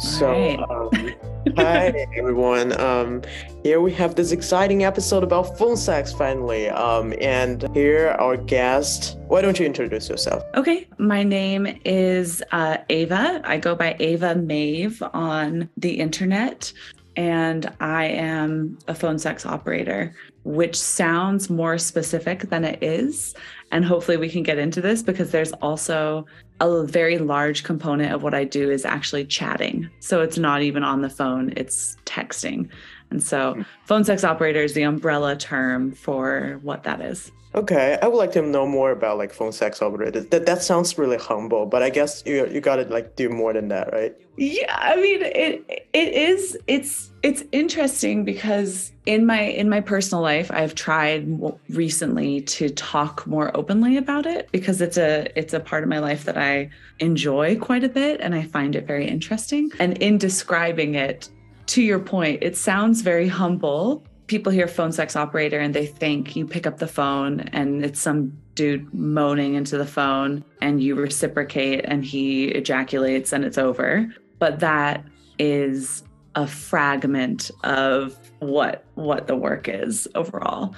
So, um, hi everyone. Um, here we have this exciting episode about phone sex finally. Um, and here our guest. Why don't you introduce yourself? Okay, my name is uh, Ava. I go by Ava Maeve on the internet, and I am a phone sex operator, which sounds more specific than it is. And hopefully, we can get into this because there's also a very large component of what I do is actually chatting. So it's not even on the phone, it's texting. And so hmm. phone sex operator is the umbrella term for what that is. Okay, I would like to know more about like phone sex operators. That that sounds really humble, but I guess you you gotta like do more than that, right? Yeah, I mean it it is it's it's interesting because in my in my personal life, I've tried recently to talk more openly about it because it's a it's a part of my life that I enjoy quite a bit and I find it very interesting. And in describing it, to your point, it sounds very humble people hear phone sex operator and they think you pick up the phone and it's some dude moaning into the phone and you reciprocate and he ejaculates and it's over. But that is a fragment of what what the work is overall.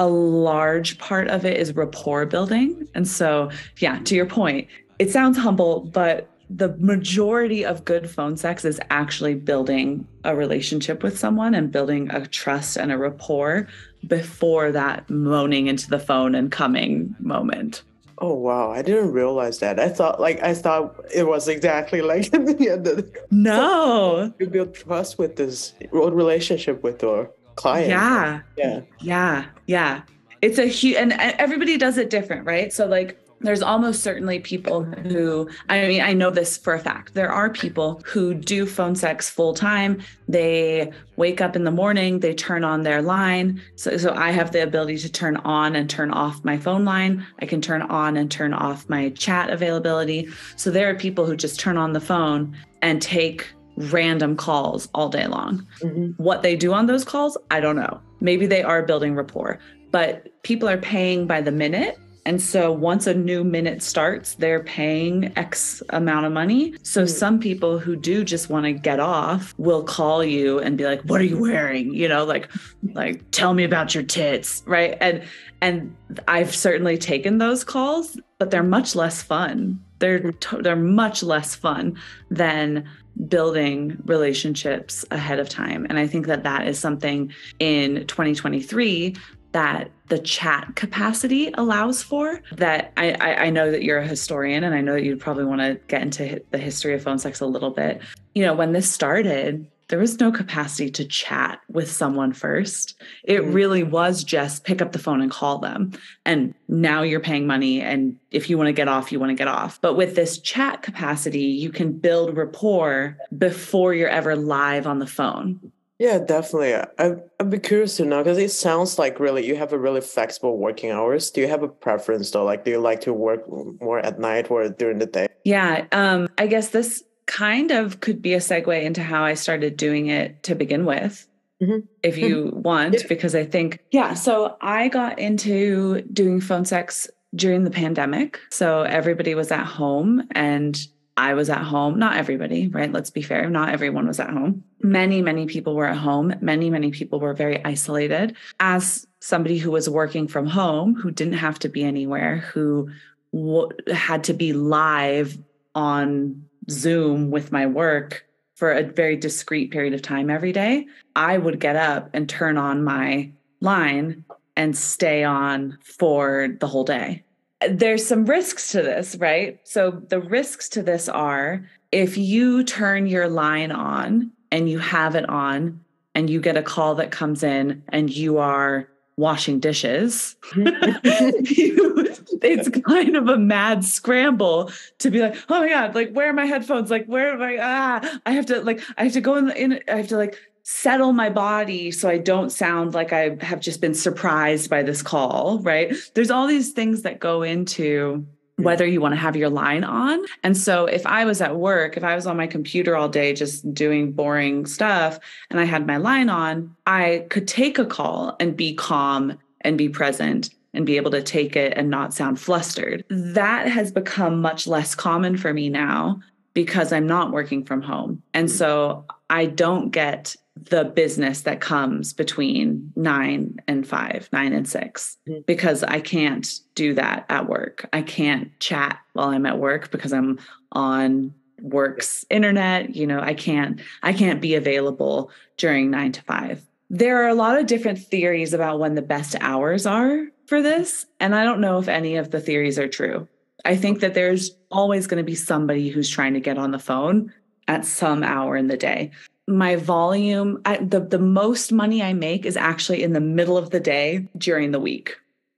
A large part of it is rapport building. And so, yeah, to your point, it sounds humble, but the majority of good phone sex is actually building a relationship with someone and building a trust and a rapport before that moaning into the phone and coming moment. Oh wow, I didn't realize that. I thought like I thought it was exactly like the, No. You build trust with this relationship with your client. Yeah. Yeah. Yeah. Yeah. It's a huge and everybody does it different, right? So like there's almost certainly people who i mean i know this for a fact. There are people who do phone sex full time. They wake up in the morning they turn on their line. So, so i have the ability to turn on and turn off my phone line. I can turn on and turn off my chat availability. So there are people who just turn on the phone and take random calls all day long. Mm-hmm. what they do on those calls i don't know. Maybe they are building rapport but people are paying by the minute and so once a new minute starts, they're paying X amount of money. So mm. some people who do just want to get off will call you and be like, "What are you wearing?" You know, like like tell me about your tits, right? And and I've certainly taken those calls, but they're much less fun. They're they're much less fun than building relationships ahead of time. And I think that that is something in 2023 that the chat capacity allows for that I, I, I know that you're a historian and i know that you'd probably want to get into the history of phone sex a little bit. You know when this started there was no capacity to chat with someone first. It mm-hmm. really was just pick up the phone and call them. And now you're paying money and if you want to get off you want to get off. But with this chat capacity you can build rapport before you're ever live on the phone yeah, definitely. I, I'd be curious to know because it sounds like really you have a really flexible working hours. Do you have a preference though? Like, do you like to work more at night or during the day? Yeah, um, I guess this kind of could be a segue into how I started doing it to begin with. Mm-hmm. If you want, yeah. because I think, yeah. So I got into doing phone sex during the pandemic. So everybody was at home and I was at home. Not everybody, right? Let's be fair. Not everyone was at home. Many, many people were at home. Many, many people were very isolated. As somebody who was working from home, who didn't have to be anywhere, who w- had to be live on Zoom with my work for a very discrete period of time every day, I would get up and turn on my line and stay on for the whole day there's some risks to this, right? So the risks to this are if you turn your line on and you have it on and you get a call that comes in and you are washing dishes, you, it's kind of a mad scramble to be like, oh my God, like, where are my headphones? Like, where am I? Ah, I have to, like, I have to go in, in I have to, like, settle my body so I don't sound like I have just been surprised by this call, right? There's all these things that go into whether you want to have your line on. And so if I was at work, if I was on my computer all day just doing boring stuff and I had my line on, I could take a call and be calm and be present and be able to take it and not sound flustered. That has become much less common for me now because I'm not working from home. And Mm. so I don't get the business that comes between nine and five, nine and six, Mm. because I can't do that at work. I can't chat while I'm at work because I'm on work's internet. You know, I can't, I can't be available during nine to five. There are a lot of different theories about when the best hours are for this. And I don't know if any of the theories are true. I think that there's always going to be somebody who's trying to get on the phone at some hour in the day. My volume, I, the, the most money I make is actually in the middle of the day during the week.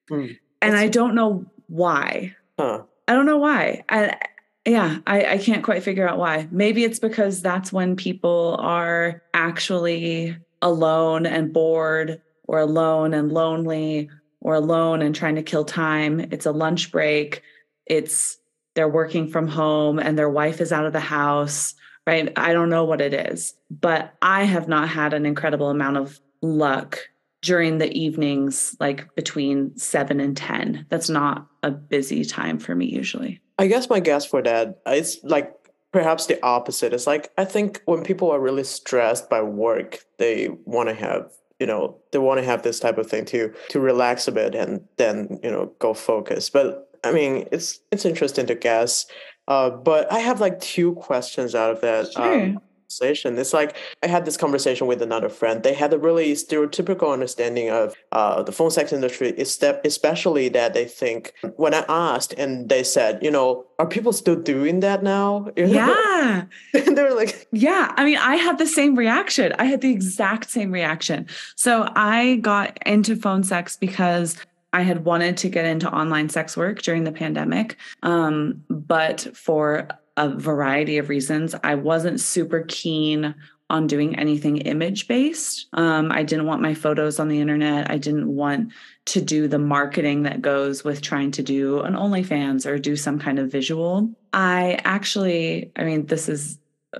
Hmm. And I don't know why. Huh. I don't know why. I, yeah, I, I can't quite figure out why. Maybe it's because that's when people are actually alone and bored, or alone and lonely, or alone and trying to kill time. It's a lunch break. It's they're working from home and their wife is out of the house, right? I don't know what it is, but I have not had an incredible amount of luck during the evenings, like between seven and 10. That's not a busy time for me usually. I guess my guess for that is like perhaps the opposite. It's like I think when people are really stressed by work, they want to have you know they want to have this type of thing to to relax a bit and then you know go focus. But I mean, it's it's interesting to guess. Uh, but I have like two questions out of that. Um, conversation. It's like I had this conversation with another friend. They had a really stereotypical understanding of uh, the phone sex industry, especially that they think when I asked and they said, you know, are people still doing that now? You know? Yeah. and they were like, Yeah. I mean, I had the same reaction. I had the exact same reaction. So I got into phone sex because I had wanted to get into online sex work during the pandemic. Um, but for a variety of reasons, I wasn't super keen on doing anything image based. Um, I didn't want my photos on the internet. I didn't want to do the marketing that goes with trying to do an OnlyFans or do some kind of visual. I actually, I mean, this is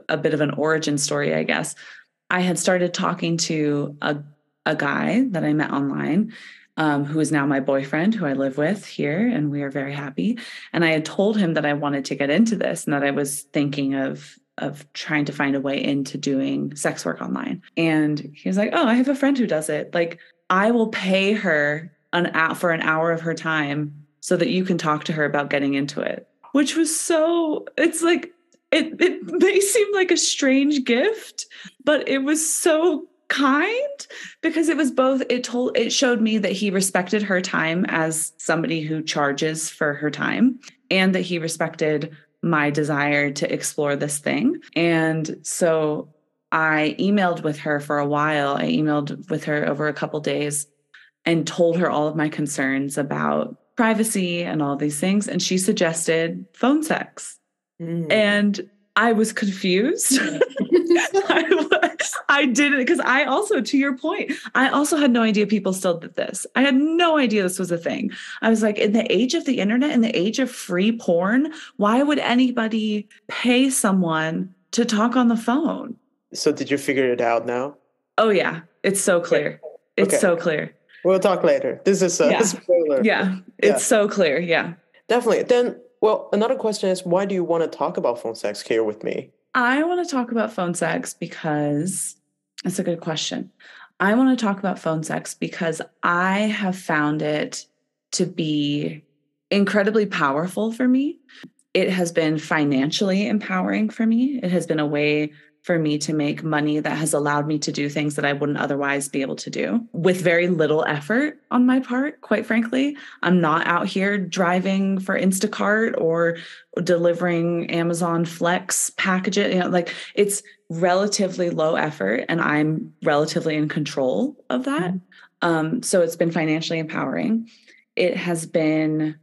a bit of an origin story, I guess. I had started talking to a, a guy that I met online um, who is now my boyfriend, who I live with here, and we are very happy. And I had told him that I wanted to get into this and that I was thinking of of trying to find a way into doing sex work online. And he was like, "Oh, I have a friend who does it. Like, I will pay her an hour for an hour of her time so that you can talk to her about getting into it." Which was so. It's like it. It may seem like a strange gift, but it was so kind because it was both it told it showed me that he respected her time as somebody who charges for her time and that he respected my desire to explore this thing. And so i emailed with her for a while. I emailed with her over a couple days and told her all of my concerns about privacy and all these things. And she suggested phone sex. "Hmm." and i was confused I, I did it because I also, to your point, I also had no idea people still did this. I had no idea this was a thing. I was like, in the age of the internet, in the age of free porn, why would anybody pay someone to talk on the phone? so did you figure it out now? Oh, yeah. It's so clear. It's Okay. so clear. We'll talk later. This is a Yeah. spoiler. Yeah. It's so clear. Yeah. Definitely. Then, well, another question is why do you want to talk about phone sex here with me? I want to talk about phone sex because that's a good question. I want to talk about phone sex because I have found it to be incredibly powerful for me. It has been financially empowering for me. It has been a way for me to make money that has allowed me to do things that I wouldn't otherwise be able to do with very little effort on my part, quite frankly. I'm not out here driving for Instacart or delivering Amazon Flex packages. You know, like it's relatively low effort and I'm relatively in control of that. Um, so it's been financially empowering. It has been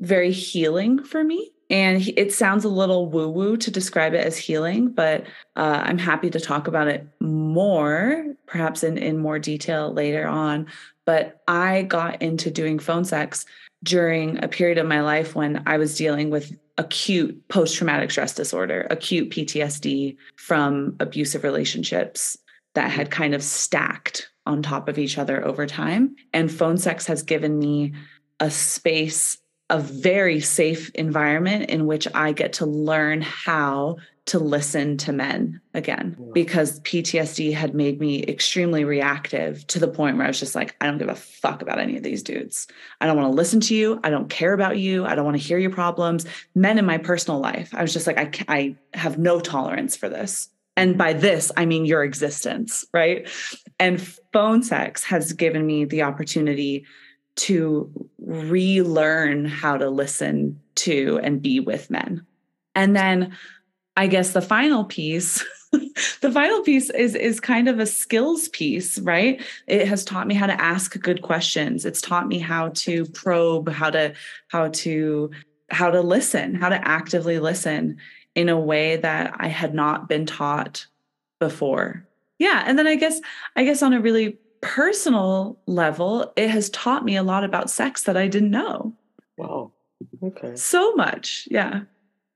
very healing for me. And he- it sounds a little woo woo to describe it as healing, but uh, I'm happy to talk about it more, perhaps in, in more detail later on. But I got into doing phone sex during a period of my life when I was dealing with acute post traumatic stress disorder, acute PTSD from abusive relationships that had kind of stacked on top of each other over time. And phone sex has given me a space a very safe environment in which I get to learn how to listen to men again because PTSD had made me extremely reactive to the point where I was just like, I don't give a fuck about any of these dudes. I don't want to listen to you. I don't care about you. I don't want to hear your problems. Men in my personal life, I was just like, I, I have no tolerance for this. And by this, I mean your existence, right? And phone sex has given me the opportunity to relearn how to listen to and be with men. And then I guess the final piece the final piece is is kind of a skills piece right? It has taught me how to ask good questions. It's taught me how to probe how to how to how to listen how to actively listen in a way that i had not been taught before. Yeah and then i guess i guess on a really personal level it has taught me a lot about sex that i didn't know wow okay so much yeah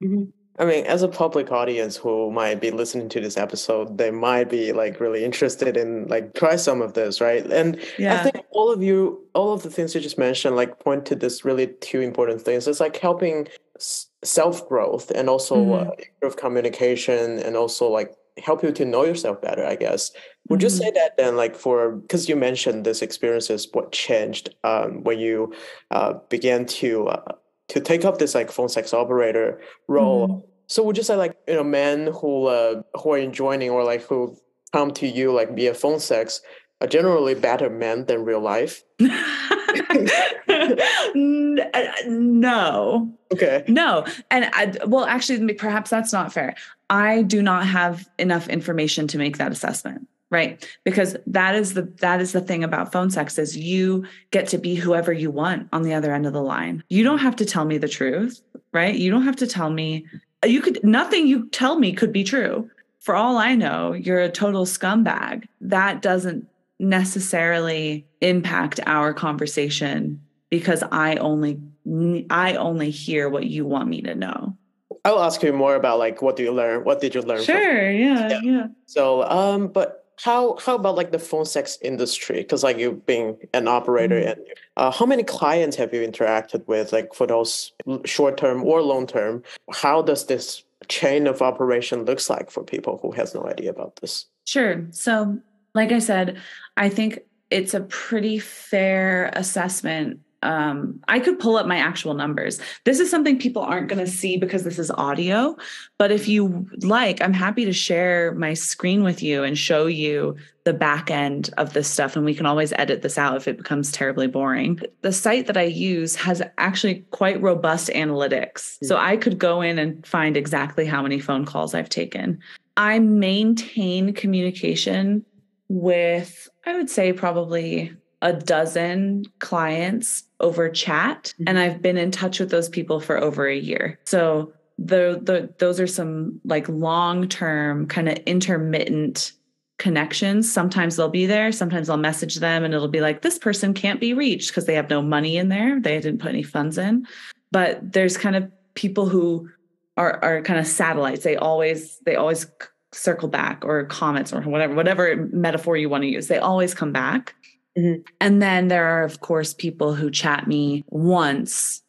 mm-hmm. I mean, as a public audience who might be listening to this episode, they might be like really interested in like try some of this, right? And yeah. I think all of you, all of the things you just mentioned, like point to this really two important things. It's like helping self growth and also mm-hmm. uh, improve communication and also like help you to know yourself better. I guess. Would mm-hmm. you say that then, like for because you mentioned this experiences, what changed um, when you uh, began to uh, to take up this like phone sex operator role? Mm-hmm so would you say like you know men who uh, who are joining or like who come to you like via phone sex are generally better men than real life? Uh, no. Okay. No. And I, well, actually, perhaps that's not fair. I do not have enough information to make that assessment right because that is the that is the thing about phone sex is you get to be whoever you want on the other end of the line you don't have to tell me the truth right you don't have to tell me you could nothing you tell me could be true. For all I know, you're a total scumbag. That doesn't necessarily impact our conversation because I only I only hear what you want me to know. I'll ask you more about like what do you learn? What did you learn? Sure, yeah, yeah, yeah. So, um, but how how about like the phone sex industry? Because like you being an operator, mm-hmm. and uh, how many clients have you interacted with, like for those short term or long term? How does this chain of operation looks like for people who has no idea about this? Sure. So, like I said, I think it's a pretty fair assessment um, I could pull up my actual numbers. This is something people aren't going to see because this is audio. But if you like, I'm happy to share my screen with you and show you the back end of this stuff. And we can always edit this out if it becomes terribly boring. The site that I use has actually quite robust analytics. So I could go in and find exactly how many phone calls I've taken. I maintain communication with, I would say, probably a dozen clients over chat and mm-hmm. I've been in touch with those people for over a year. So the the those are some like long-term kind of intermittent connections. Sometimes they'll be there, sometimes I'll message them and it'll be like this person can't be reached because they have no money in there. They didn't put any funds in. But there's kind of people who are are kind of satellites. They always they always circle back or comments or whatever whatever metaphor you want to use. They always come back. Mm-hmm. And then there are, of course, people who chat me once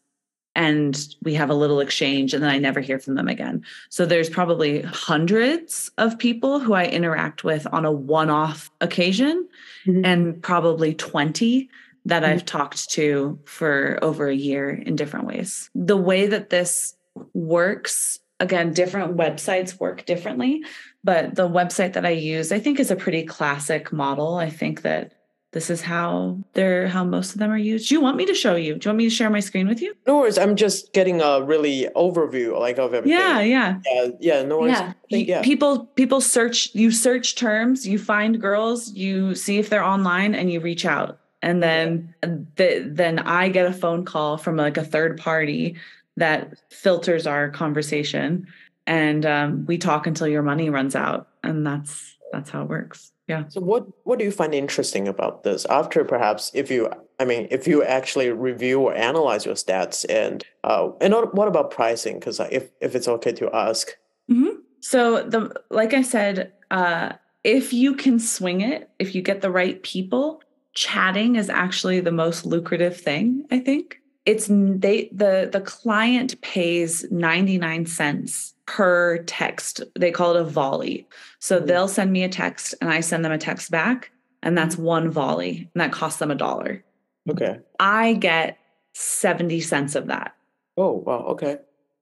and we have a little exchange and then I never hear from them again. So there's probably hundreds of people who I interact with on a one off occasion mm-hmm. and probably 20 that mm-hmm. I've talked to for over a year in different ways. The way that this works, again, different websites work differently, but the website that I use, I think, is a pretty classic model. I think that this is how they're how most of them are used. Do you want me to show you? Do you want me to share my screen with you? No worries. I'm just getting a really overview like of everything. Yeah, yeah. Yeah, yeah, no worries. Yeah. Think, yeah. People people search you search terms, you find girls, you see if they're online and you reach out. And then yeah. the, then I get a phone call from like a third party that filters our conversation and um, we talk until your money runs out and that's that's how it works yeah. So what what do you find interesting about this? After perhaps if you i mean if you actually review or analyze your stats and uh and what about pricing? Because if if it's okay to ask. Mm-hmm. so the like i said uh if you can swing it if you get the right people chatting is actually the most lucrative thing i think. It's they the the client pays 99 cents per text. They call it a volley. So mm-hmm. they'll send me a text and i send them a text back and that's mm-hmm. one volley and that costs them a dollar. Okay. I get 70 cents of that. Oh wow okay.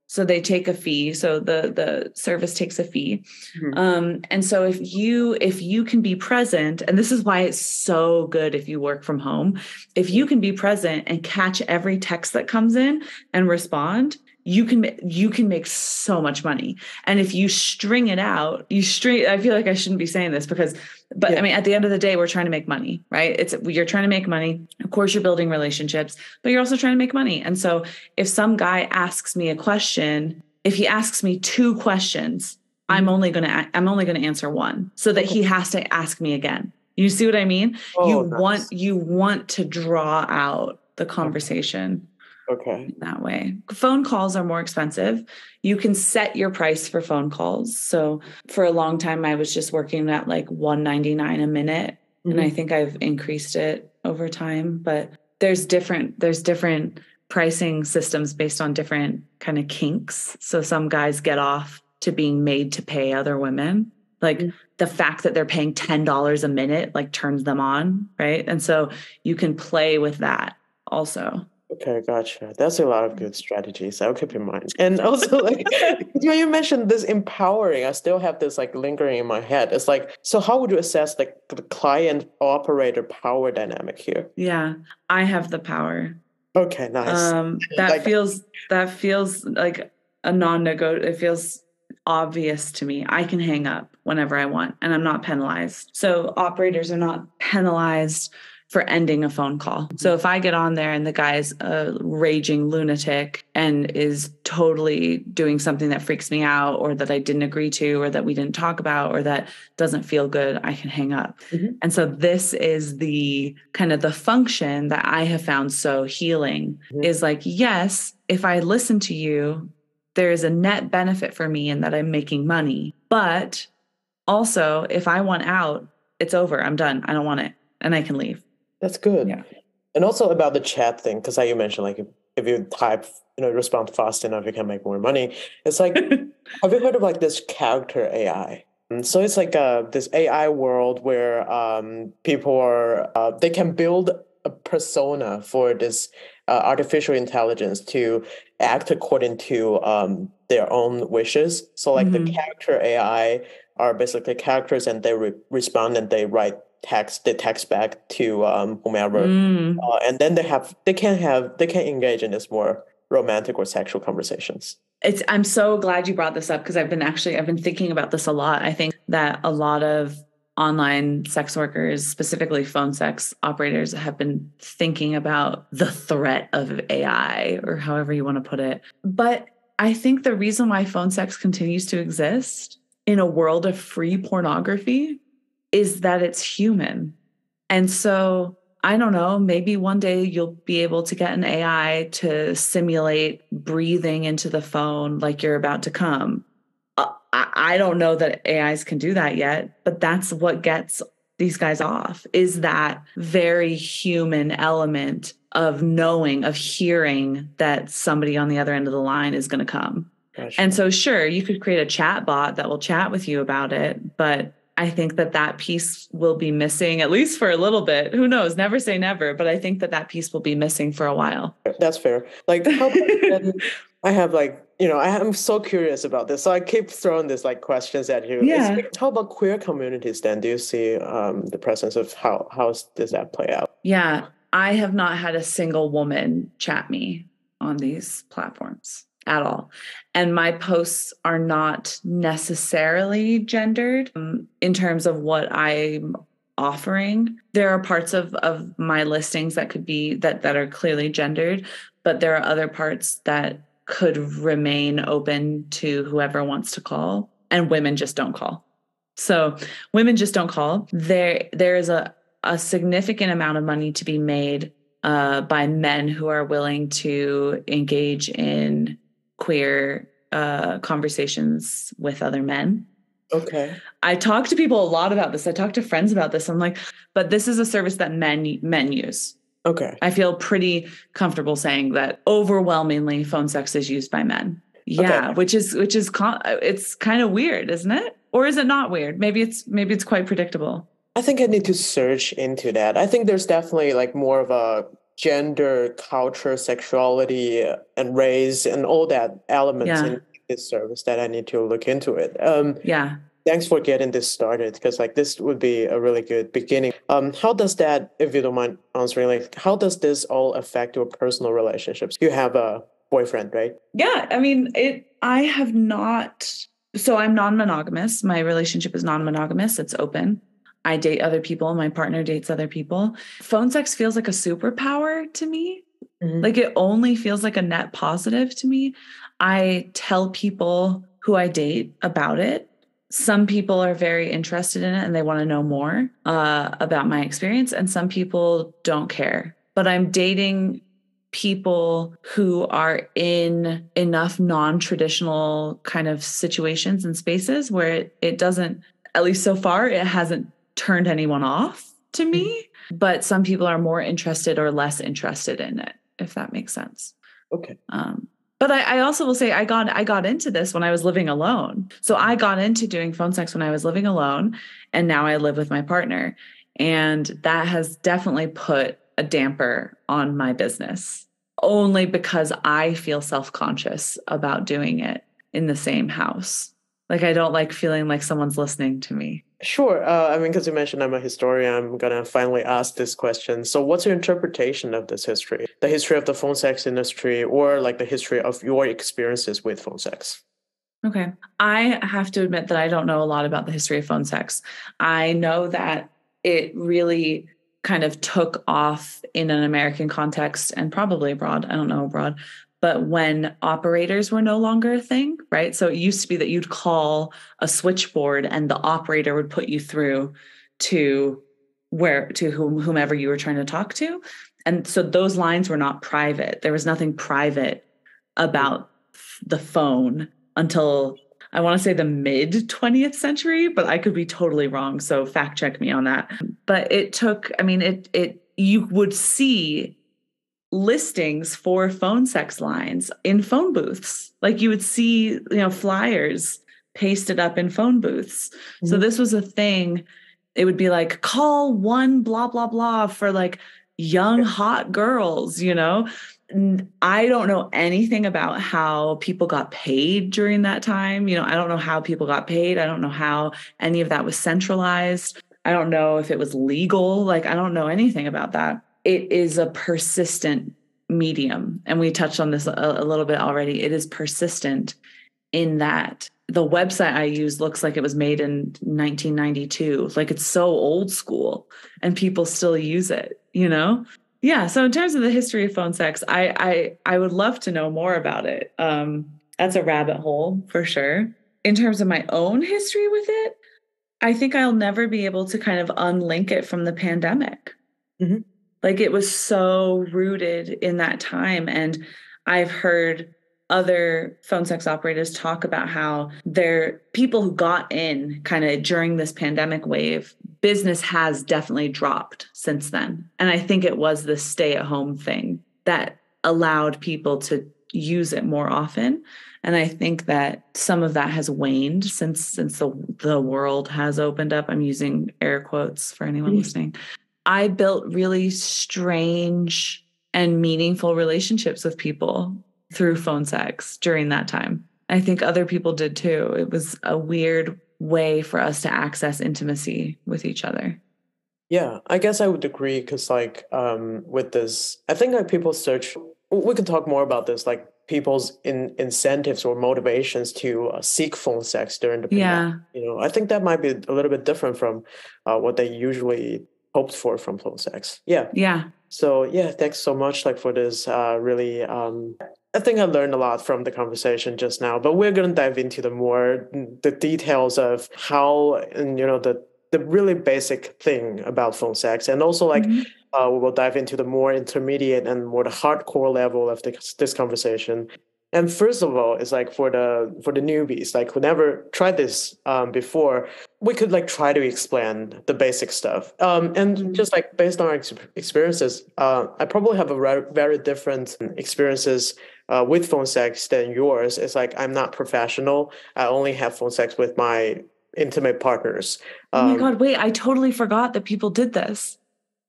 So they take a fee so the the service takes a fee. Mm-hmm. um, and so if you if you can be present and this is why it's so good if you work from home if you can be present and catch every text that comes in and respond you can you can make so much money. And if you string it out you string i feel like i shouldn't be saying this because but yeah. i mean at the end of the day we're trying to make money right? It's you're trying to make money. Of course you're building relationships but you're also trying to make money. And so if some guy asks me a question if he asks me two questions i'm mm-hmm. only going to i'm only going to answer one so that he has to ask me again. You see what i mean? Oh, you nice. want you want to draw out the conversation Okay. That way. Phone calls are more expensive. You can set your price for phone calls. So for a long time I was just working at like 199 a minute mm-hmm. and I mm-hmm. think I've increased it over time, but there's different there's different pricing systems based on different kind of kinks. So some guys get off to being made to pay other women. Like mm-hmm. the fact that they're paying $10 a minute like turns them on, right? And so you can play with that also. Okay, gotcha. That's a lot of good strategies. I'll keep in mind. And also, like when you mentioned this empowering, I still have this like lingering in my head. It's like, so how would you assess like the client operator power dynamic here? Yeah, I have the power. Okay, nice. Um, that like, feels that feels like a non-negotiable. It feels obvious to me. I can hang up whenever I want, and I'm not penalized. So operators are not penalized for ending a phone call. So if I get on there and the guy's a raging lunatic and is totally doing something that freaks me out or that I didn't agree to or that we didn't talk about or that doesn't feel good, I can hang up. Mm-hmm. And so this is the kind of the function that I have found so healing mm-hmm. is like, yes, if I listen to you, there is a net benefit for me in that I'm making money. But also, if I want out, it's over. I'm done. I don't want it. And I can leave. That's good. Yeah. And also about the chat thing, because how you mentioned, like if, if you type, you know, respond fast enough, you can make more money. It's like, have you heard of like this character AI? And so it's like uh, this AI world where um, people are uh, they can build a persona for this uh, artificial intelligence to act according to um, their own wishes. So like mm-hmm. the character AI are basically characters, and they re- respond and they write text the text back to um, whomever, mm. uh, and then they have they can have they can engage in this more romantic or sexual conversations. It's I'm so glad you brought this up because I've been actually I've been thinking about this a lot. I think that a lot of online sex workers, specifically phone sex operators, have been thinking about the threat of AI or however you want to put it. But I think the reason why phone sex continues to exist in a world of free pornography is that it's human. And so I don't know, maybe one day you'll be able to get an AI to simulate breathing into the phone like you're about to come. Uh, I don't know that AIs can do that yet, but that's what gets these guys off is that very human element of knowing, of hearing that somebody on the other end of the line is going to come. Gotcha. And so, sure, you could create a chat bot that will chat with you about it, but I think that that piece will be missing at least for a little bit. Who knows? Never say never, but I think that that piece will be missing for a while. That's fair. Like, I have like you know I am so curious about this, so I keep throwing these like questions at you. Yeah. It's, how about queer communities? Then do you see um, the presence of how how does that play out? Yeah, I have not had a single woman chat me on these platforms at all. And my posts are not necessarily gendered um, in terms of what I'm offering. There are parts of, of my listings that could be that that are clearly gendered, but there are other parts that could remain open to whoever wants to call. And women just don't call. So women just don't call. There there is a, a significant amount of money to be made uh, by men who are willing to engage in queer uh, conversations with other men. Okay. I talk to people a lot about this. I talk to friends about this. I'm like, but this is a service that men men use. Okay. I feel pretty comfortable saying that overwhelmingly phone sex is used by men. Yeah, okay. which is which is it's kind of weird, isn't it? Or is it not weird? Maybe it's maybe it's quite predictable. I think I need to search into that. I think there's definitely like more of a gender, culture, sexuality, and race, and all that elements yeah. in this service that I need to look into it. Um, yeah. Thanks for getting this started because like this would be a really good beginning. Um, how does that, if you don't mind answering, like how does this all affect your personal relationships? You have a boyfriend, right? Yeah, I mean it. I have not. So I'm non-monogamous. My relationship is non-monogamous. It's open. I date other people. My partner dates other people. Phone sex feels like a superpower to me. Mm-hmm. Like it only feels like a net positive to me. I tell people who I date about it. Some people are very interested in it and they want to know more uh, about my experience, and some people don't care. But I'm dating people who are in enough non-traditional kind of situations and spaces where it, it doesn't at least so far it hasn't turned anyone off to me mm-hmm. but some people are more interested or less interested in it if that makes sense okay um, but I, I, also will say I got I got into this when I was living alone. So I got into doing phone sex when I was living alone, and now I live with my partner, and that has definitely put a damper on my business only because I feel self conscious about doing it in the same house. Like, I don't like feeling like someone's listening to me. Sure. Uh, I mean, because you mentioned I'm a historian, I'm going to finally ask this question. So, what's your interpretation of this history? The history of the phone sex industry, or like the history of your experiences with phone sex? Okay. I have to admit that I don't know a lot about the history of phone sex. I know that it really kind of took off in an American context and probably abroad. I don't know abroad, but when operators were no longer a thing, right? So it used to be that you'd call a switchboard and the operator would put you through to where to whom, whomever you were trying to talk to. And so those lines were not private. There was nothing private about the phone until I want to say the mid 20th century, but I could be totally wrong. So fact check me on that. But it took, I mean, it, it, you would see listings for phone sex lines in phone booths. Like you would see, you know, flyers pasted up in phone booths. Mm-hmm. So this was a thing. It would be like, call one blah, blah, blah for like young, hot girls, you know? I don't know anything about how people got paid during that time. You know, I don't know how people got paid. I don't know how any of that was centralized. I don't know if it was legal. Like, I don't know anything about that. It is a persistent medium. And we touched on this a, a little bit already. It is persistent in that the website I use looks like it was made in 1992. Like, it's so old school and people still use it, you know? yeah so in terms of the history of phone sex i i i would love to know more about it um that's a rabbit hole for sure in terms of my own history with it i think i'll never be able to kind of unlink it from the pandemic mm-hmm. Like it was so rooted in that time and i've heard other phone sex operators talk about how their people who got in kind of during this pandemic wave business has definitely dropped since then. And i think it was the stay at home thing that allowed people to use it more often. And i think that some of that has waned since since the the world has opened up. I'm using air quotes for anyone mm-hmm. listening i built really strange and meaningful relationships with people through phone sex during that time. I think other people did too. It was a weird way for us to access intimacy with each other. Yeah, I guess I would agree because, like, um, with this, I think like people search. We can talk more about this, like people's in, incentives or motivations to uh, seek phone sex during the pandemic. Yeah, you know, I think that might be a little bit different from uh, what they usually hoped for from phone sex. Yeah, yeah. So yeah, thanks so much, like, for this uh, really um, I think I learned a lot from the conversation just now, but we're going to dive into the more the details of how and you know the the really basic thing about phone sex, and also like mm-hmm. uh, we will dive into the more intermediate and more the hardcore level of this, this conversation. And first of all, it's like for the for the newbies, like who never tried this um, before, we could like try to explain the basic stuff. Um, and mm-hmm. just like based on our ex- experiences, uh, I probably have a re- very different experiences uh, with phone sex than yours. It's like I'm not professional. I only have phone sex with my intimate partners. Um, oh my um, god! Wait, I totally forgot that people did this.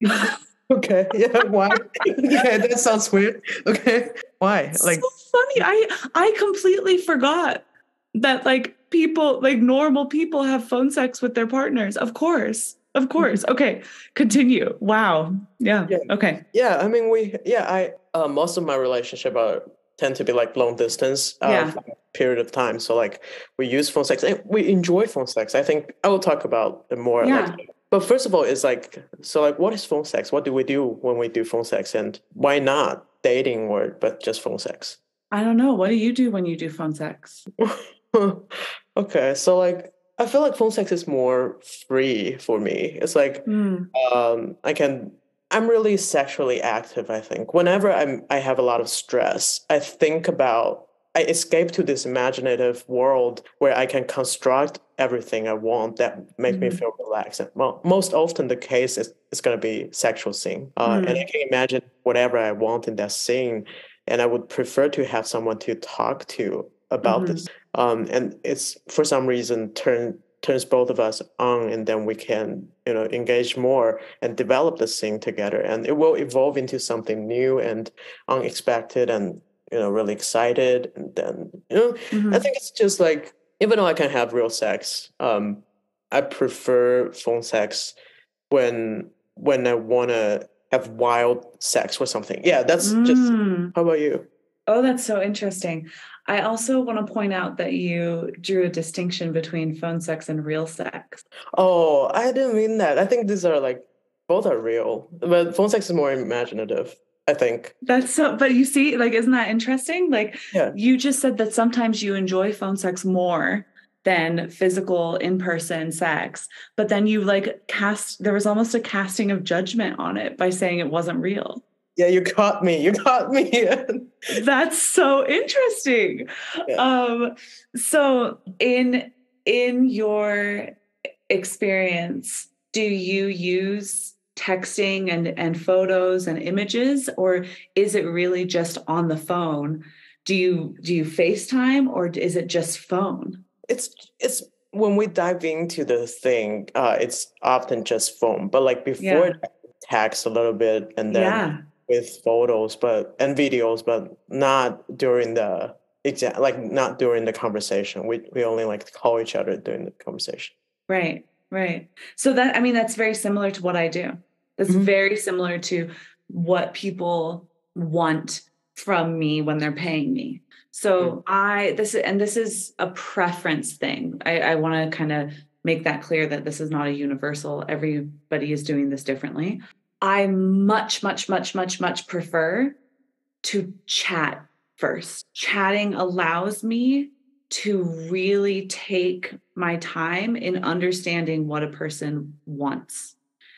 okay. Yeah. Why? okay, that sounds weird. Okay. Why? Like so funny. I I completely forgot that like people like normal people have phone sex with their partners. Of course. Of course. Okay. Continue. Wow. Yeah. yeah. Okay. Yeah. I mean, we. Yeah. I. Uh, most of my relationship are tend to be like long distance uh, yeah. period of time. So like we use phone sex and we enjoy phone sex. I think I will talk about it more. Yeah. Like, but first of all, it's like so like what is phone sex? What do we do when we do phone sex, and why not dating or but just phone sex? I don't know. What do you do when you do phone sex? okay, so like I feel like phone sex is more free for me. It's like mm. um, I can I'm really sexually active, I think. Whenever I'm I have a lot of stress, I think about I escape to this imaginative world where I can construct everything I want that make mm-hmm. me feel relaxed. And well, most often the case is it's going to be sexual scene, uh, mm-hmm. and I can imagine whatever I want in that scene, and I would prefer to have someone to talk to about mm-hmm. this. Um, and it's for some reason turn turns both of us on and then we can you know engage more and develop the scene together and it will evolve into something new and unexpected and you know really excited and then you know mm-hmm. i think it's just like even though i can have real sex um i prefer phone sex when when i want to have wild sex or something. Yeah that's mm. just how about you? Oh that's so interesting. I also want to point out that you drew a distinction between phone sex and real sex. Oh i didn't mean that. I think these are like both are real but phone sex is more imaginative I think. That's so, but you see, like, isn't that interesting? Like, yeah. you just said that sometimes you enjoy phone sex more than physical in person sex, but then you like cast, there was almost a casting of judgment on it by saying it wasn't real. Yeah, you caught me. You caught me. That's so interesting. Yeah. Um, so in in your experience, do you use texting and and photos and images or is it really just on the phone? Do you do you facetime or is it just phone? It's it's when we dive into the thing uh it's often just phone but like before yeah. text a little bit and then yeah. with photos but and videos but not during the exact like not during the conversation. We we only like call each other during the conversation. Right right. So that i mean that's very similar to what i do that's mm-hmm. very similar to what people want from me when they're paying me. So mm-hmm. I this and this is a preference thing. I, I want to kind of make that clear that this is not a universal. Everybody is doing this differently. I much, much, much, much, much prefer to chat first. Chatting allows me to really take my time in understanding what a person wants.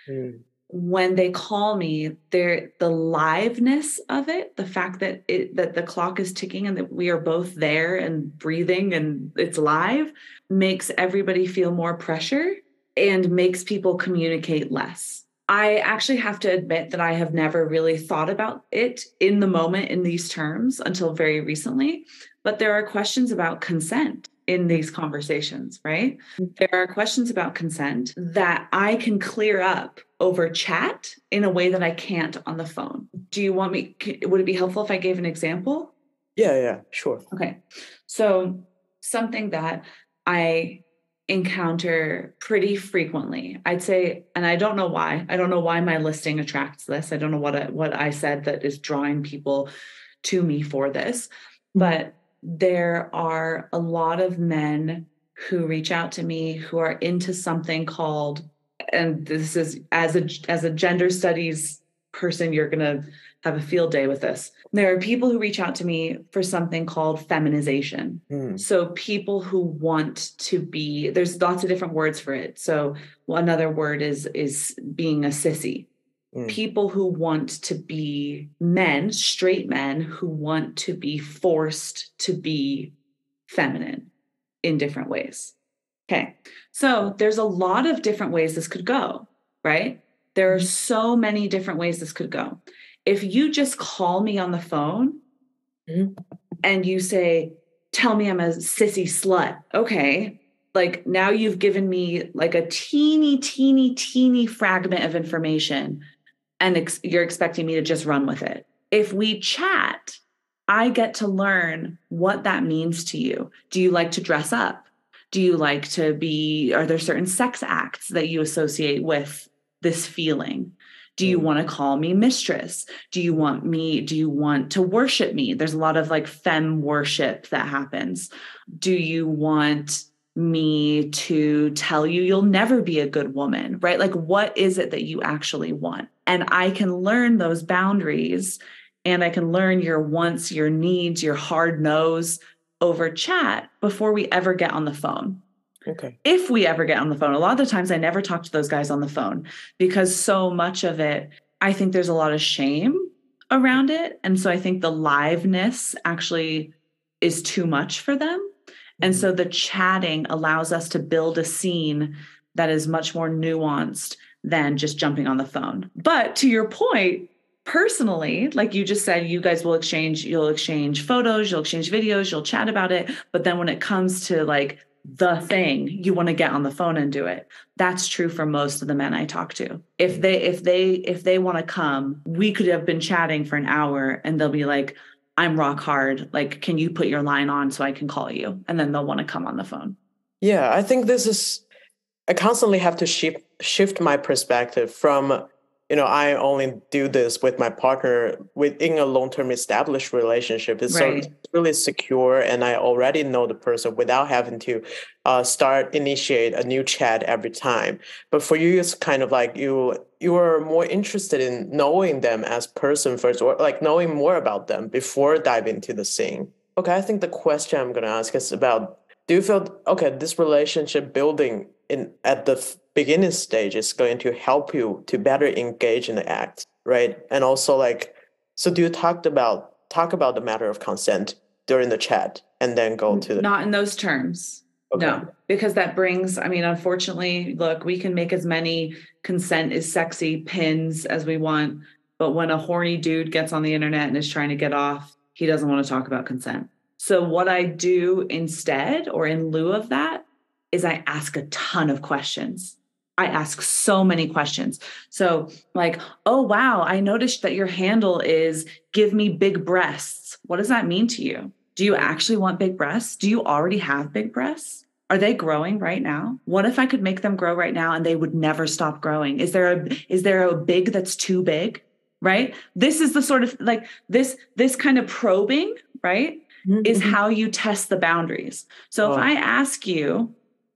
Mm when they call me there the liveness of it the fact that it that the clock is ticking and that we are both there and breathing and it's live makes everybody feel more pressure and makes people communicate less. I actually have to admit that i have never really thought about it in the moment in these terms until very recently but there are questions about consent in these conversations, right? Mm-hmm. There are questions about consent that I can clear up over chat in a way that I can't on the phone. Do you want me, would it be helpful if I gave an example? Yeah, yeah, sure. Okay. So, something that I encounter pretty frequently. I'd say, and I don't know why. I don't know why my listing attracts this. I don't know what I, what I said that is drawing people to me for this. Mm-hmm. But there are a lot of men who reach out to me who are into something called and this is as a as a gender studies person you're going to have a field day with this. There are people who reach out to me for something called feminization. Mm. so people who want to be there's lots of different words for it. So another word is is being a sissy mm. people who want to be men, straight men who want to be forced to be feminine in different ways. Okay. So there's a lot of different ways this could go, right? There are mm-hmm. so many different ways this could go. If you just call me on the phone mm-hmm. and you say, Tell me I'm a sissy slut. Okay. Like now you've given me like a teeny, teeny, teeny fragment of information and ex- you're expecting me to just run with it. If we chat, I get to learn what that means to you. Do you like to dress up? Do you like to be, are there certain sex acts that you associate with this feeling? Do you mm. want to call me mistress? Do you want me? Do you want to worship me? There's a lot of like fem worship that happens. Do you want me to tell you you'll never be a good woman, right? Like, what is it that you actually want? And I can learn those boundaries and I can learn your wants, your needs, your hard no's over chat before we ever get on the phone. Okay. If we ever get on the phone, a lot of the times I never talk to those guys on the phone because so much of it, I think there's a lot of shame around it. And so I think the liveness actually is too much for them. And so the chatting allows us to build a scene that is much more nuanced than just jumping on the phone. But to your point, personally, like you just said, you guys will exchange, you'll exchange photos, you'll exchange videos, you'll chat about it. But then when it comes to like the thing you want to get on the phone and do it that's true for most of the men i talk to if they if they if they want to come we could have been chatting for an hour and they'll be like i'm rock hard. Like can you put your line on so i can call you? And then they'll want to come on the phone. Yeah i think this is i constantly have to shift shift my perspective from you know i only do this with my partner within a long-term established relationship. It's right. so really secure and i already know the person without having to uh, start initiate a new chat every time. But for you it's kind of like you you are more interested in knowing them as person first or like knowing more about them before diving into the scene. Okay i think the question i'm going to ask is about do you feel okay this relationship building in at the beginning stage is going to help you to better engage in the act right? And also like so do you talk about talk about the matter of consent during the chat and then go to the not in those terms okay. no because that brings i mean unfortunately look we can make as many consent is sexy pins as we want but when a horny dude gets on the internet and is trying to get off he doesn't want to talk about consent so what i do instead or in lieu of that is i ask a ton of questions I ask so many questions. So, like, oh, wow, I noticed that your handle is give me big breasts. What does that mean to you? Do you actually want big breasts? Do you already have big breasts? Are they growing right now? What if I could make them grow right now and they would never stop growing? Is there a is there a big that's too big? Right? This is the sort of like this this kind of probing, right? Mm-hmm. Is how you test the boundaries. So oh. if I ask you,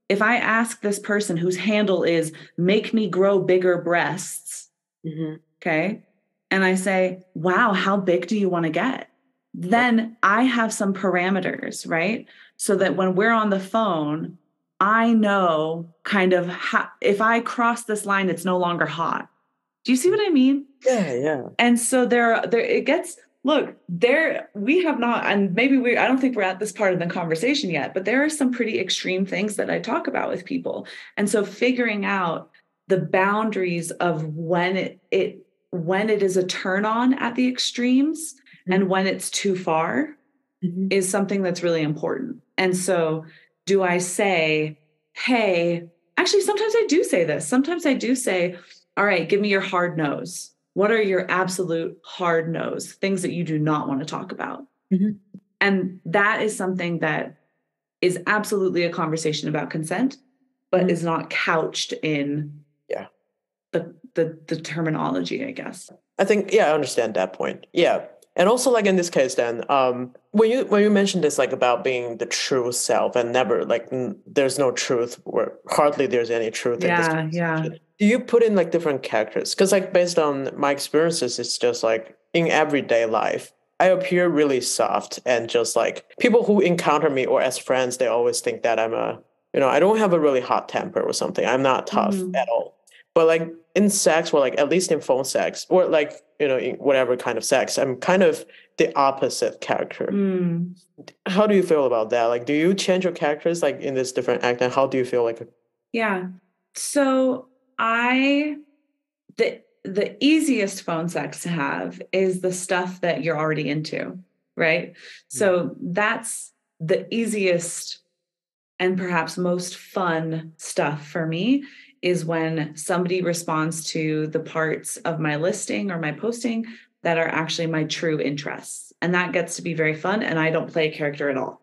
if I ask this person whose handle is make me grow bigger breasts, mm-hmm. okay, and I say, wow, how big do you want to get? Then I have some parameters, right? So that when we're on the phone, I know kind of how, if I cross this line, it's no longer hot. Do you see what I mean? Yeah, yeah. And so there, there it gets look there we have not and maybe we i don't think we're at this part of the conversation yet but there are some pretty extreme things that i talk about with people and so figuring out the boundaries of when it, it when it is a turn on at the extremes mm-hmm. and when it's too far mm-hmm. is something that's really important. And so do i say hey actually sometimes i do say this. Sometimes i do say all right give me your hard no's. What are your absolute hard no's? Things that you do not want to talk about. Mm-hmm. and that is something that is absolutely a conversation about consent but mm-hmm. is not couched in yeah. the, the the terminology i guess. I think yeah i understand that point. Yeah and also like in this case then um when you when you mentioned this like about being the true self and never like n- there's no truth or hardly there's any truth yeah, in this yeah do you put in like different characters? Because like based on my experiences it's just like in everyday life i appear really soft and just like people who encounter me or as friends they always think that i'm a you know i don't have a really hot temper or something. I'm not tough mm-hmm. at all but like in sex or like at least in phone sex or like you know in whatever kind of sex i'm kind of the opposite character Mm. how do you feel about that like do you change your characters like in this different act and how do you feel like Yeah. So I the the easiest phone sex to have is the stuff that you're already into, right? So that's the easiest and perhaps most fun stuff for me is when somebody responds to the parts of my listing or my posting that are actually my true interests. And that gets to be very fun and I don't play a character at all.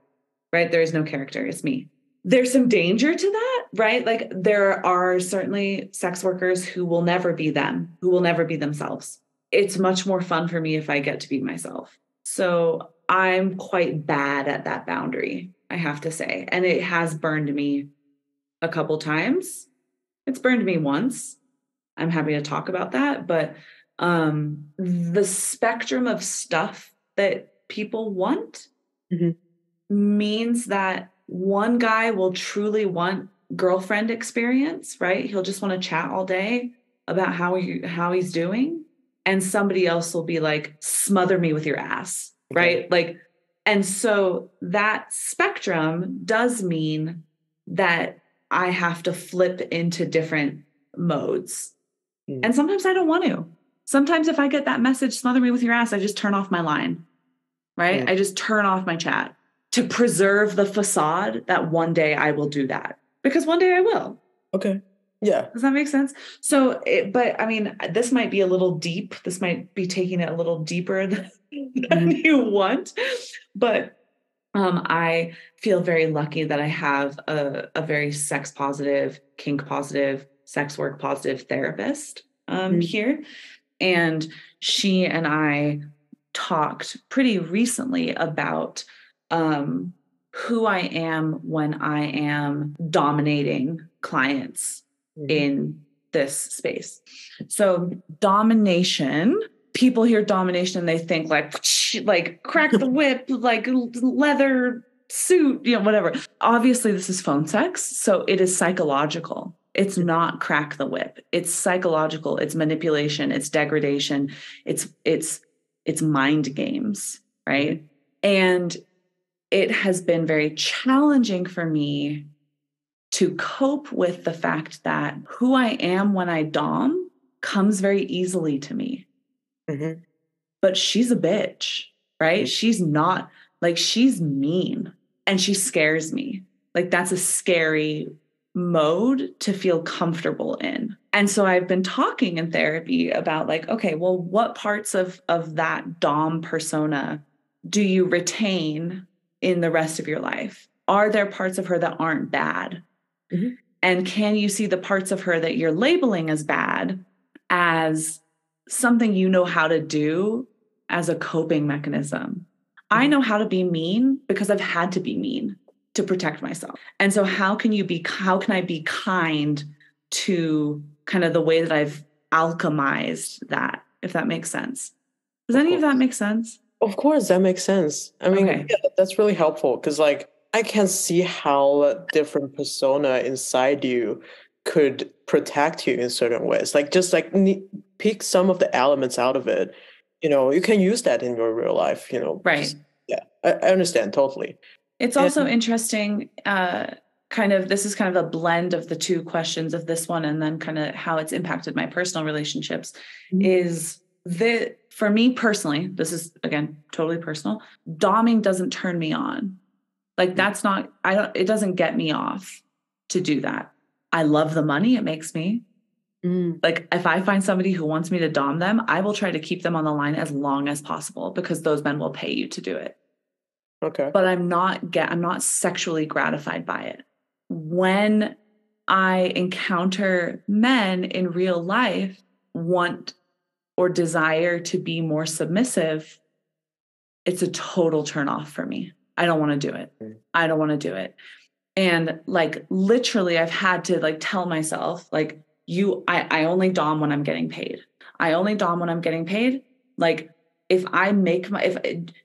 Right? There is no character, it's me there's some danger to that, right? Like there are certainly sex workers who will never be them, who will never be themselves. It's much more fun for me if I get to be myself. So I'm quite bad at that boundary, I have to say. And it has burned me a couple times. It's burned me once. I'm happy to talk about that, but um the spectrum of stuff that people want Mhm. means that one guy will truly want girlfriend experience, right? He'll just want to chat all day about how he how he's doing and somebody else will be like smother me with your ass, right? Like and so that spectrum does mean that I have to flip into different modes. Mm. And sometimes I don't want to. Sometimes if I get that message smother me with your ass, I just turn off my line. Right? Mm. I just turn off my chat to preserve the facade that one day I will do that because one day I will. okay yeah Does that make sense? So, it, but I mean, this might be a little deep. This might be taking it a little deeper than, than you want. But um, I feel very lucky that I have a, a very sex positive, kink positive, sex work positive therapist um, Mhm. here. And she and I talked pretty recently about um, who I am when I am dominating clients Mhm. in this space. So domination, people hear domination and they think like like crack the whip, like leather suit, you know, whatever. Obviously this is phone sex, so it is psychological. It's not crack the whip. It's psychological, it's manipulation, it's degradation, it's it's it's mind games, right? And it has been very challenging for me to cope with the fact that who I am when I dom comes very easily to me. Mhm. But she's a bitch, right? Mhm. She's not like she's mean and she scares me. Like that's a scary mode to feel comfortable in. And so I've been talking in therapy about like okay, well what parts of of that dom persona do you retain in the rest of your life? Are there parts of her that aren't bad? Mhm. And can you see the parts of her that you're labeling as bad as something you know how to do as a coping mechanism? I Mhm. know how to be mean because I've had to be mean to protect myself. And so how can you be how can I be kind to kind of the way that I've alchemized that if that makes sense? Does Of any of that make sense? Of course, that makes sense. I mean, Okay. yeah, that's really helpful because, like, I can see how different persona inside you could protect you in certain ways. Like, just like pick some of the elements out of it. You know, you can use that in your real life. You know, Right. just- yeah, I, I understand totally. It's also And- interesting, uh, kind of, this is kind of a blend of the two questions of this one and then kind of how it's impacted my personal relationships. Is that for me personally, this is again totally personal, doming doesn't turn me on. Like that's not, I don't, it doesn't get me off to do that. I love the money it makes me. Mm, Like if I find somebody who wants me to dom them, I will try to keep them on the line as long as possible because those men will pay you to do it okay. but I'm not get I'm not sexually gratified by it. When I encounter men in real life want or desire to be more submissive, it's a total turn off for me. I don't want to do it. Mm. I don't want to do it. And like literally I've had to like tell myself like you I I only dom when I'm getting paid. I only dom when I'm getting paid. Like if I make my if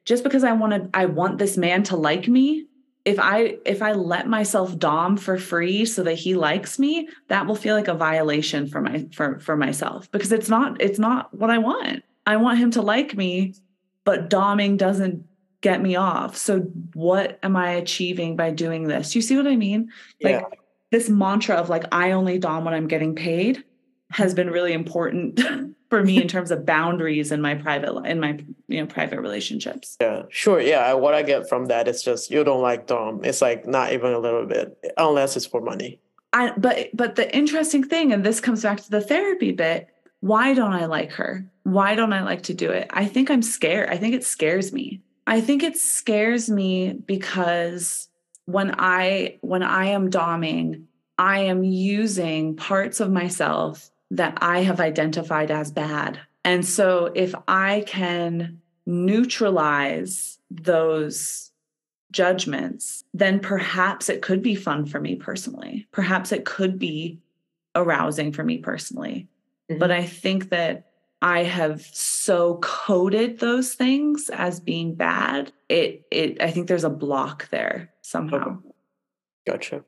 just because I want to I want this man to like me, if I if I let myself dom for free so that he likes me, that will feel like a violation for my for for myself because it's not it's not what I want. I want him to like me, but doming doesn't get me off. So what am I achieving by doing this? You see what I mean? Like Yeah. this mantra of like I only dom when I'm getting paid has been really important for me in terms of boundaries in my private in my you know private relationships. Yeah, sure. Yeah, what I get from that is just you don't like Dom. It's like not even a little bit, unless it's for money. I but but the interesting thing and this comes back to the therapy bit, why don't I like her? Why don't I like to do it? I think I'm scared. I think it scares me. I think it scares me because when I when I am doming, I am using parts of myself that I have identified as bad. And so if I can neutralize those judgments, then perhaps it could be fun for me personally. Perhaps it could be arousing for me personally. Mm-hmm. But I think that I have so coded those things as being bad. It it I think there's a block there somehow. Gotcha.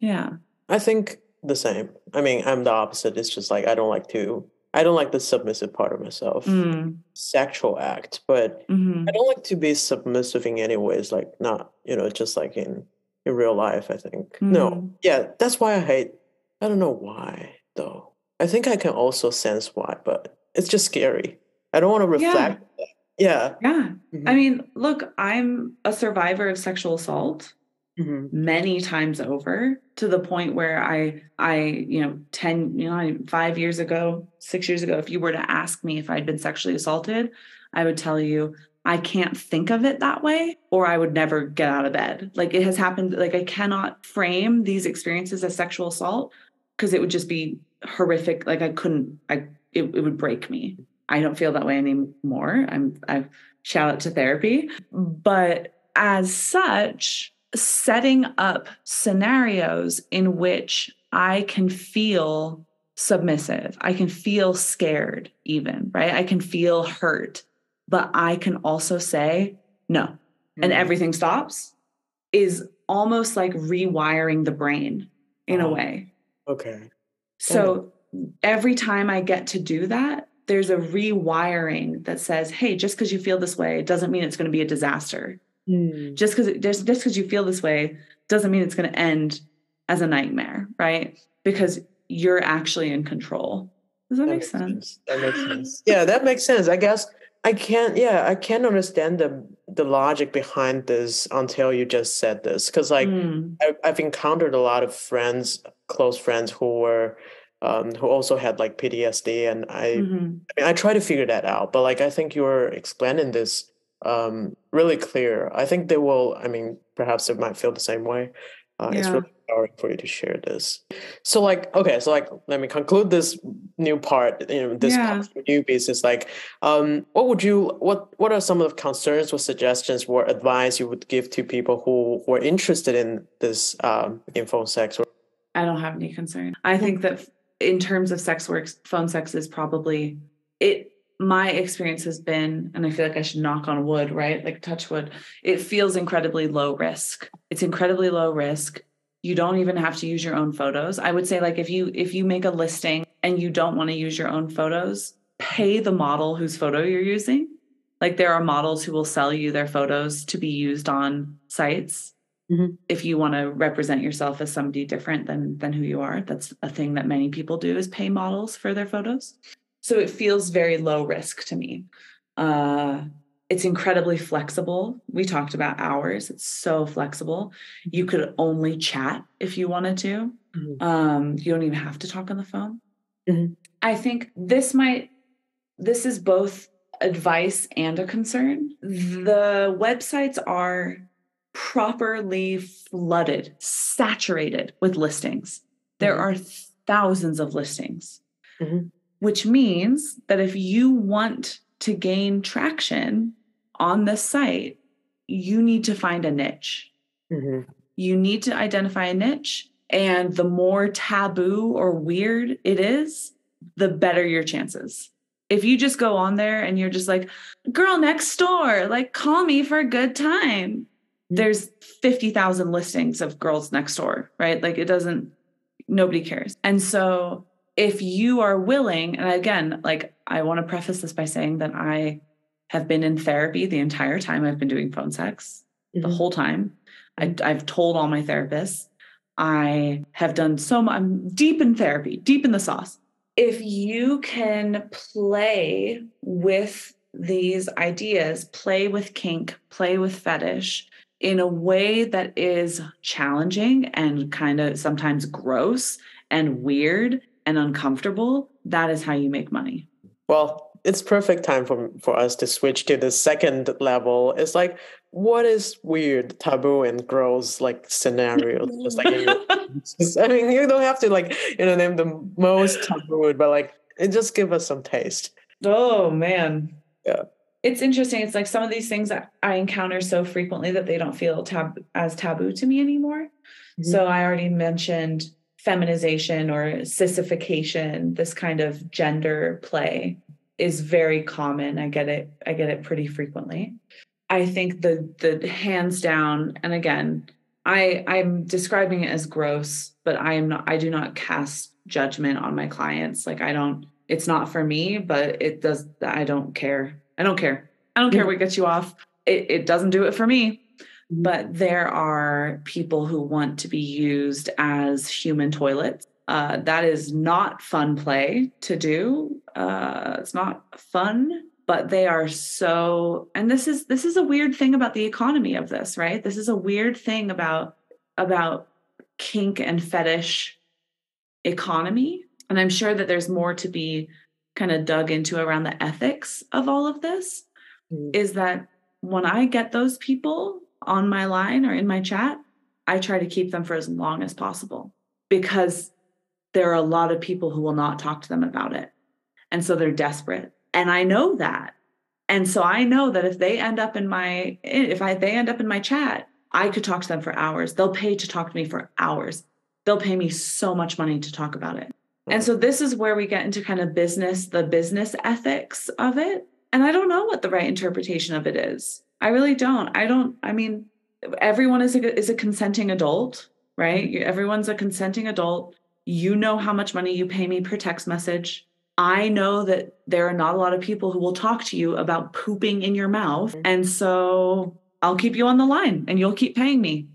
Yeah. I think the same. I mean, I'm the opposite. It's just like I don't like to. I don't like the submissive part of myself. Mm, Sexual act, but mhm. I don't like to be submissive in any ways. Like not, you know, just like in in real life. I think no. Mm. Yeah, that's why I hate. I don't know why though. I think I can also sense why, but it's just scary. I don't want to reflect. that. Yeah. Yeah. Mhm, I mean, look, I'm a survivor of sexual assault. mhm, many times over to the point where I I you know 10 you know 5 years ago 6 years ago if you were to ask me if I'd been sexually assaulted I would tell you I can't think of it that way or I would never get out of bed like it has happened like I cannot frame these experiences as sexual assault because it would just be horrific like I couldn't I it, it would break me I don't feel that way anymore I'm I shout out to therapy but as such setting up scenarios in which I can feel submissive. I can feel scared, even, right? I can feel hurt, but I can also say no, and mhm. everything stops is almost like rewiring the brain in a Oh. way. Okay. So every time I get to do that, there's a rewiring that says, hey, just because you feel this way doesn't mean it's going to be a disaster Mm, just because just just because you feel this way doesn't mean it's going to end as a nightmare right because you're actually in control does that, that make makes sense That makes sense. Yeah, that makes sense. I guess I can't. Yeah, I can't understand the the logic behind this until you just said this. Because like Mm, I, I've encountered a lot of friends, close friends, who were um, who also had like PTSD, and I mhm. I mean, I try to figure that out, but like I think you're explaining this um, really clear. I think they will. I mean, perhaps they might feel the same way. Uh, It's really empowering for you to share this. So, like, okay, so like, let me conclude this new part. You know, this Yeah. for newbies is like, um, what would you? What What are some of the concerns or suggestions or advice you would give to people who who are interested in this um, info sex? Or, i don't have any concern i think that in terms of sex work phone sex is probably it my experience has been and i feel like i should knock on wood right? Like touch wood. It feels incredibly low risk. It's incredibly low risk. You don't even have to use your own photos. I would say like if you if you make a listing and you don't want to use your own photos pay the model whose photo you're using. Like there are models who will sell you their photos to be used on sites Mhm. if you want to represent yourself as somebody different than than who you are that's a thing that many people do is pay models for their photos. So it feels very low risk to me. Uh it's incredibly flexible. We talked about hours. It's so flexible. You could only chat if you wanted to. Mhm. um you don't even have to talk on the phone. Mhm. i think this might this is both advice and a concern. The websites are properly flooded saturated with listings there Mhm. are thousands of listings Mhm. which means that if you want to gain traction on the site you need to find a niche Mhm. you need to identify a niche and the more taboo or weird it is the better your chances if you just go on there and you're just like girl next door like call me for a good time there's 50,000 listings of girls next door, right? Like it doesn't, nobody cares. And so if you are willing, and again, like I want to preface this by saying that I have been in therapy the entire time I've been doing phone sex, mm-hmm. the whole time. I, I've told all my therapists. I have done so much. I'm deep in therapy, deep in the sauce. If you can play with these ideas, play with kink, play with fetish, in a way that is challenging and kind of sometimes gross and weird and uncomfortable, that is how you make money. Well, it's perfect time for for us to switch to the second level. It's like what is weird, taboo, and gross like scenarios? just like I mean, you don't have to like you know name the most taboo, but like it just give us some taste. Oh man, yeah it's interesting. It's like some of these things that I encounter so frequently that they don't feel tab- as taboo to me anymore. Mm-hmm. So I already mentioned feminization or sissification, this kind of gender play is very common. I get it. I get it pretty frequently. I think the the hands down, and again, I I'm describing it as gross, but I am not. I do not cast judgment on my clients. Like I don't. It's not for me, but it does. I don't care I don't care. I don't care what gets you off. It, it doesn't do it for me. But there are people who want to be used as human toilets. Uh, that is not fun play to do. Uh, it's not fun, but they are so. And this is this is a weird thing about the economy of this, right? This is a weird thing about about kink and fetish economy. And I'm sure that there's more to be kind of dug into around the ethics of all of this mm-hmm. is that when I get those people on my line or in my chat, I try to keep them for as long as possible because there are a lot of people who will not talk to them about it. And so they're desperate. And I know that. And so I know that if they end up in my if I they end up in my chat, I could talk to them for hours. They'll pay to talk to me for hours. They'll pay me so much money to talk about it. And so this is where we get into kind of business, the business ethics of it. And I don't know what the right interpretation of it is. I really don't. I don't, I mean, everyone is a, is a consenting adult, right? Everyone's a consenting adult. You know how much money you pay me per text message. I know that there are not a lot of people who will talk to you about pooping in your mouth. Mm-hmm. And so I'll keep you on the line and you'll keep paying me.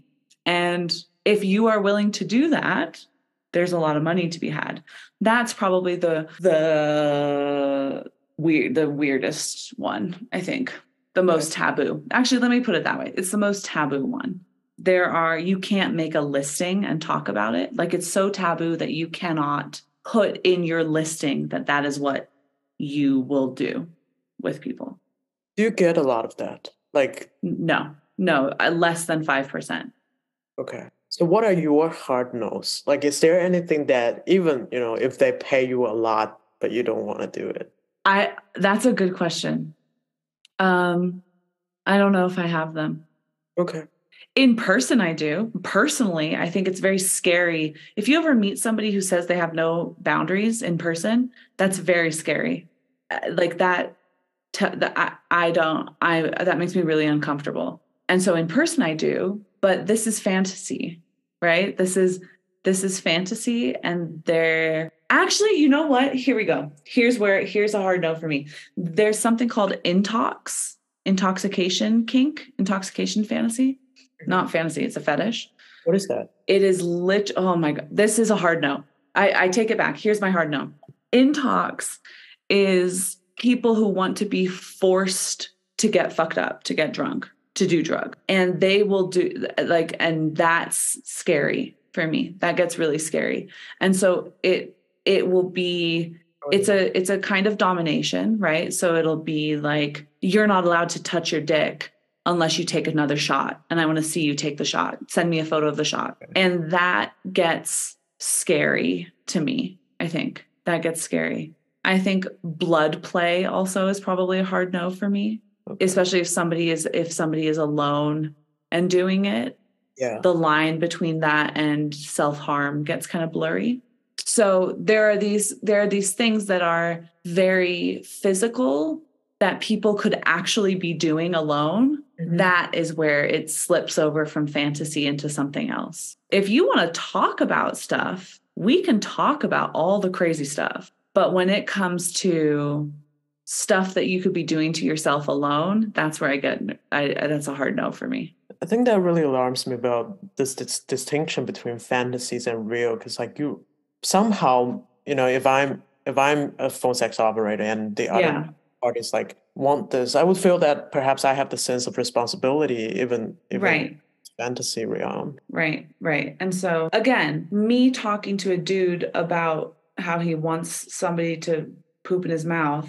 And if you are willing to do that, there's a lot of money to be had. That's probably the the weird the weirdest one, I think. The most taboo. Actually, let me put it that way. It's the most taboo one. There are you can't make a listing and talk about it. Like it's so taboo that you cannot put in your listing that that is what you will do with people. Do you get a lot of that? Like no. No, uh, less than 5%. Okay. So what are your hard no's? Like is there anything that even, you know, if they pay you a lot but you don't want to do it? I that's a good question. Um I don't know if I have them. Okay. In person I do. Personally, I think it's very scary. If you ever meet somebody who says they have no boundaries in person, that's very scary. Uh, like that i don't I that makes me really uncomfortable. And so in person I do, but this is fantasy right? This is this is fantasy and they're actually you know what? Here we go. Here's where here's a hard no for me. There's something called intox intoxication kink intoxication fantasy. Mm-hmm. not fantasy it's a fetish. What is that? It is lit oh my god this is a hard no. I i take it back. Here's my hard no. Intox is people who want to be forced to get fucked up to get drunk to do drug. And they will do like and that's scary for me. That gets really scary. And so it it will be oh, it's a it's a kind of domination right? So it'll be like you're not allowed to touch your dick unless you take another shot. And i want to see you take the shot. Send me a photo of the shot. And that gets scary to me i think. That gets scary. I think blood play also is probably a hard no for me okay. especially if somebody is if somebody is alone and doing it yeah the line between that and self-harm gets kind of blurry so there are these there are these things that are very physical that people could actually be doing alone mm-hmm. that is where it slips over from fantasy into something else. If you want to talk about stuff, we can talk about all the crazy stuff. But when it comes to stuff that you could be doing to yourself alone, that's where I get I, that's a hard no for me. I think that really alarms me about this, this distinction between fantasies and real because like you somehow you know if I'm if I'm a phone sex operator and the other yeah. parties like want this, I would feel that perhaps I have the sense of responsibility even, even right fantasy realm. Right, right. And so again, me talking to a dude about how he wants somebody to poop in his mouth,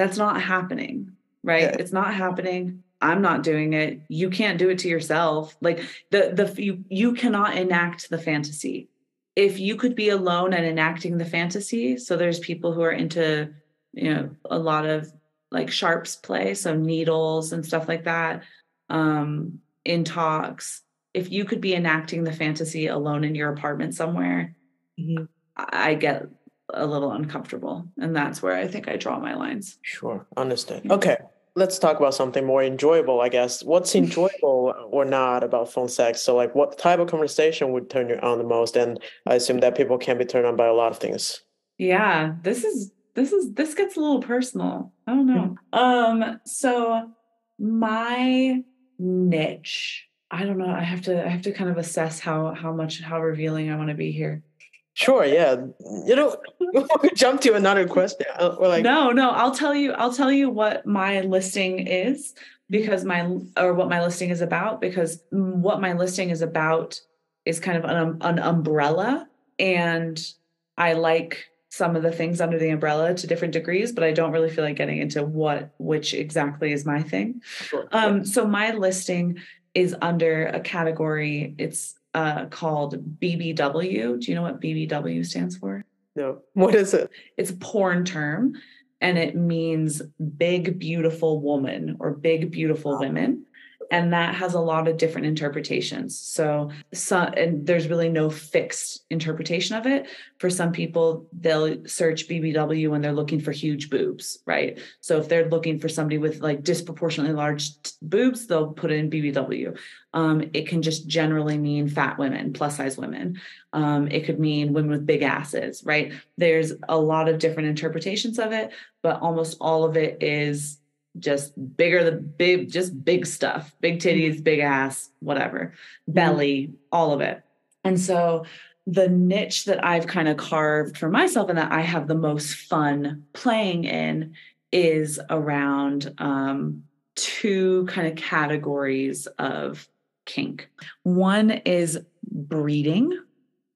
that's not happening, right? Yeah. It's not happening. I'm not doing it. You can't do it to yourself. Like the the you you cannot enact the fantasy. If you could be alone and enacting the fantasy, so there's people who are into, you know, a lot of like sharps play, so needles and stuff like that. Um, intox if you could be enacting the fantasy alone in your apartment somewhere mm-hmm. i get a little uncomfortable and that's where i think i draw my lines. Sure Understood. okay let's talk about something more enjoyable i guess. What's enjoyable or not about phone sex? So like what type of conversation would turn you on the most? And i assume that people can be turned on by a lot of things. Yeah this is this is this gets a little personal. I don't know. Mm-hmm. um so my niche i don't know i have to i have to kind of assess how how much how revealing i want to be here sure yeah you know jump to another question uh, or like no no i'll tell you i'll tell you what my listing is because my or what my listing is about because what my listing is about is kind of an, an umbrella and i like some of the things under the umbrella to different degrees, but I don't really feel like getting into what which exactly is my thing. Sure. Um, so my listing is under a category. It's uh, called BBW. Do you know what BBW stands for? No. What is it? It's a porn term, and it means big beautiful woman or big beautiful women and that has a lot of different interpretations. So and there's really no fixed interpretation of it. For some people they'll search bbw when they're looking for huge boobs right? So if they're looking for somebody with like disproportionately large boobs they'll put in bbw um, it can just generally mean fat women plus size women. Um, it could mean women with big asses right? There's a lot of different interpretations of it but almost all of it is just bigger the big just big stuff big titties mm-hmm. big ass whatever mm-hmm. belly all of it and so the niche that i've kind of carved for myself and that i have the most fun playing in is around um, two kind of categories of kink one is breeding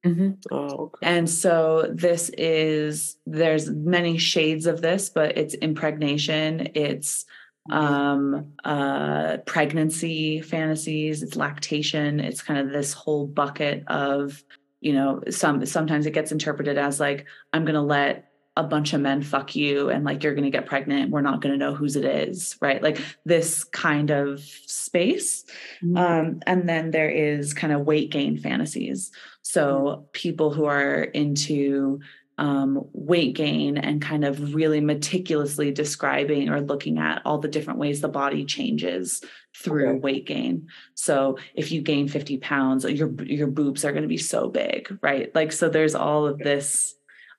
Mm-hmm. Oh, okay. And so this is there's many shades of this, but it's impregnation, it's mm-hmm. um uh pregnancy fantasies, it's lactation, it's kind of this whole bucket of, you know, some sometimes it gets interpreted as like I'm going to let a bunch of men fuck you and like you're going to get pregnant we're not going to know whose it is right like this kind of space mm-hmm. um, and then there is kind of weight gain fantasies so mm-hmm. people who are into um, weight gain and kind of really meticulously describing or looking at all the different ways the body changes through okay. weight gain. So if you gain 50 pounds, your your boobs are going to be so big, right? Like so there's all of this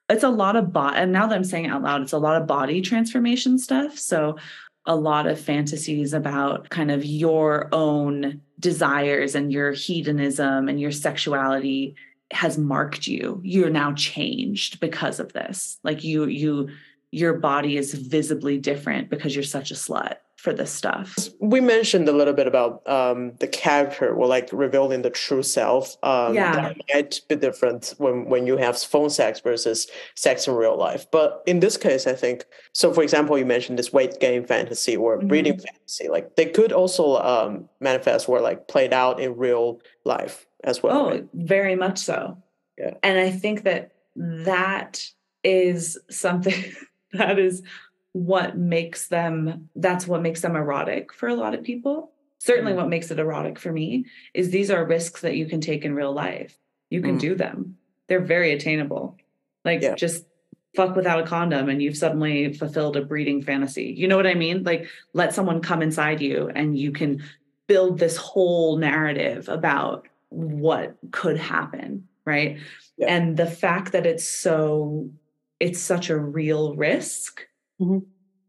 it's a lot of body and now that i'm saying out loud it's a lot of body transformation stuff so a lot of fantasies about kind of your own desires and your hedonism and your sexuality has marked you. You're now changed because of this. Like you you your body is visibly different because you're such a slut for this stuff. We mentioned a little bit about um, the character, or like revealing the true self. Um, yeah, that might be different when when you have phone sex versus sex in real life. But in this case, I think so. For example, you mentioned this weight gain fantasy or mm-hmm. breeding fantasy. Like they could also um, manifest or like played out in real life as well. Oh, right? very much so. Yeah, and I think that that is something that is what makes them that's what makes them erotic for a lot of people certainly mm. what makes it erotic for me is these are risks that you can take in real life you can mm. do them they're very attainable like yeah. just fuck without a condom and you've suddenly fulfilled a breeding fantasy. You know what I mean? Like let someone come inside you and you can build this whole narrative about what could happen, right? Yeah. And the fact that it's so it's such a real risk mm-hmm.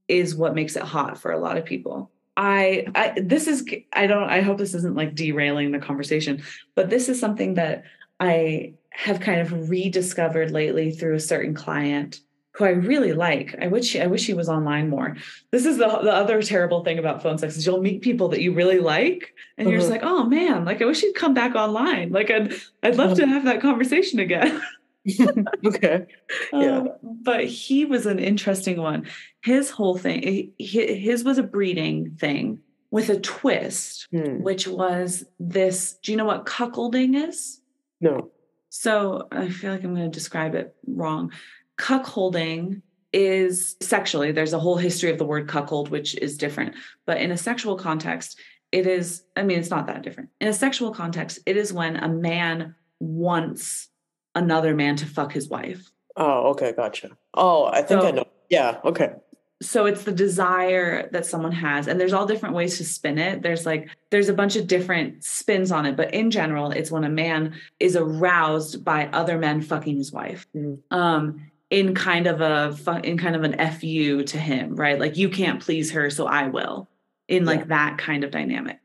is what makes it hot for a lot of people. I, I this is I don't I hope this isn't like derailing the conversation, but this is something that I have kind of rediscovered lately through a certain client who I really like. I wish I wish he was online more. This is the the other terrible thing about phone sex is you'll meet people that you really like, and you're just uh-huh. like, oh man, like I wish he'd come back online. Like I'd I'd love to have that conversation again. okay. Yeah. Um, but he was an interesting one. His whole thing, his was a breeding thing with a twist, hmm. which was this. Do you know what cuckolding is? No. So I feel like I'm going to describe it wrong. Cuckolding is sexually, there's a whole history of the word cuckold, which is different. But in a sexual context, it is, I mean, it's not that different. In a sexual context, it is when a man wants another man to fuck his wife. Oh, okay, gotcha. Oh, I think so, I know. Yeah, okay so it's the desire that someone has and there's all different ways to spin it there's like there's a bunch of different spins on it but in general it's when a man is aroused by other men fucking his wife mm-hmm. um in kind of a in kind of an fu to him right like you can't please her so i will in like yeah. that kind of dynamic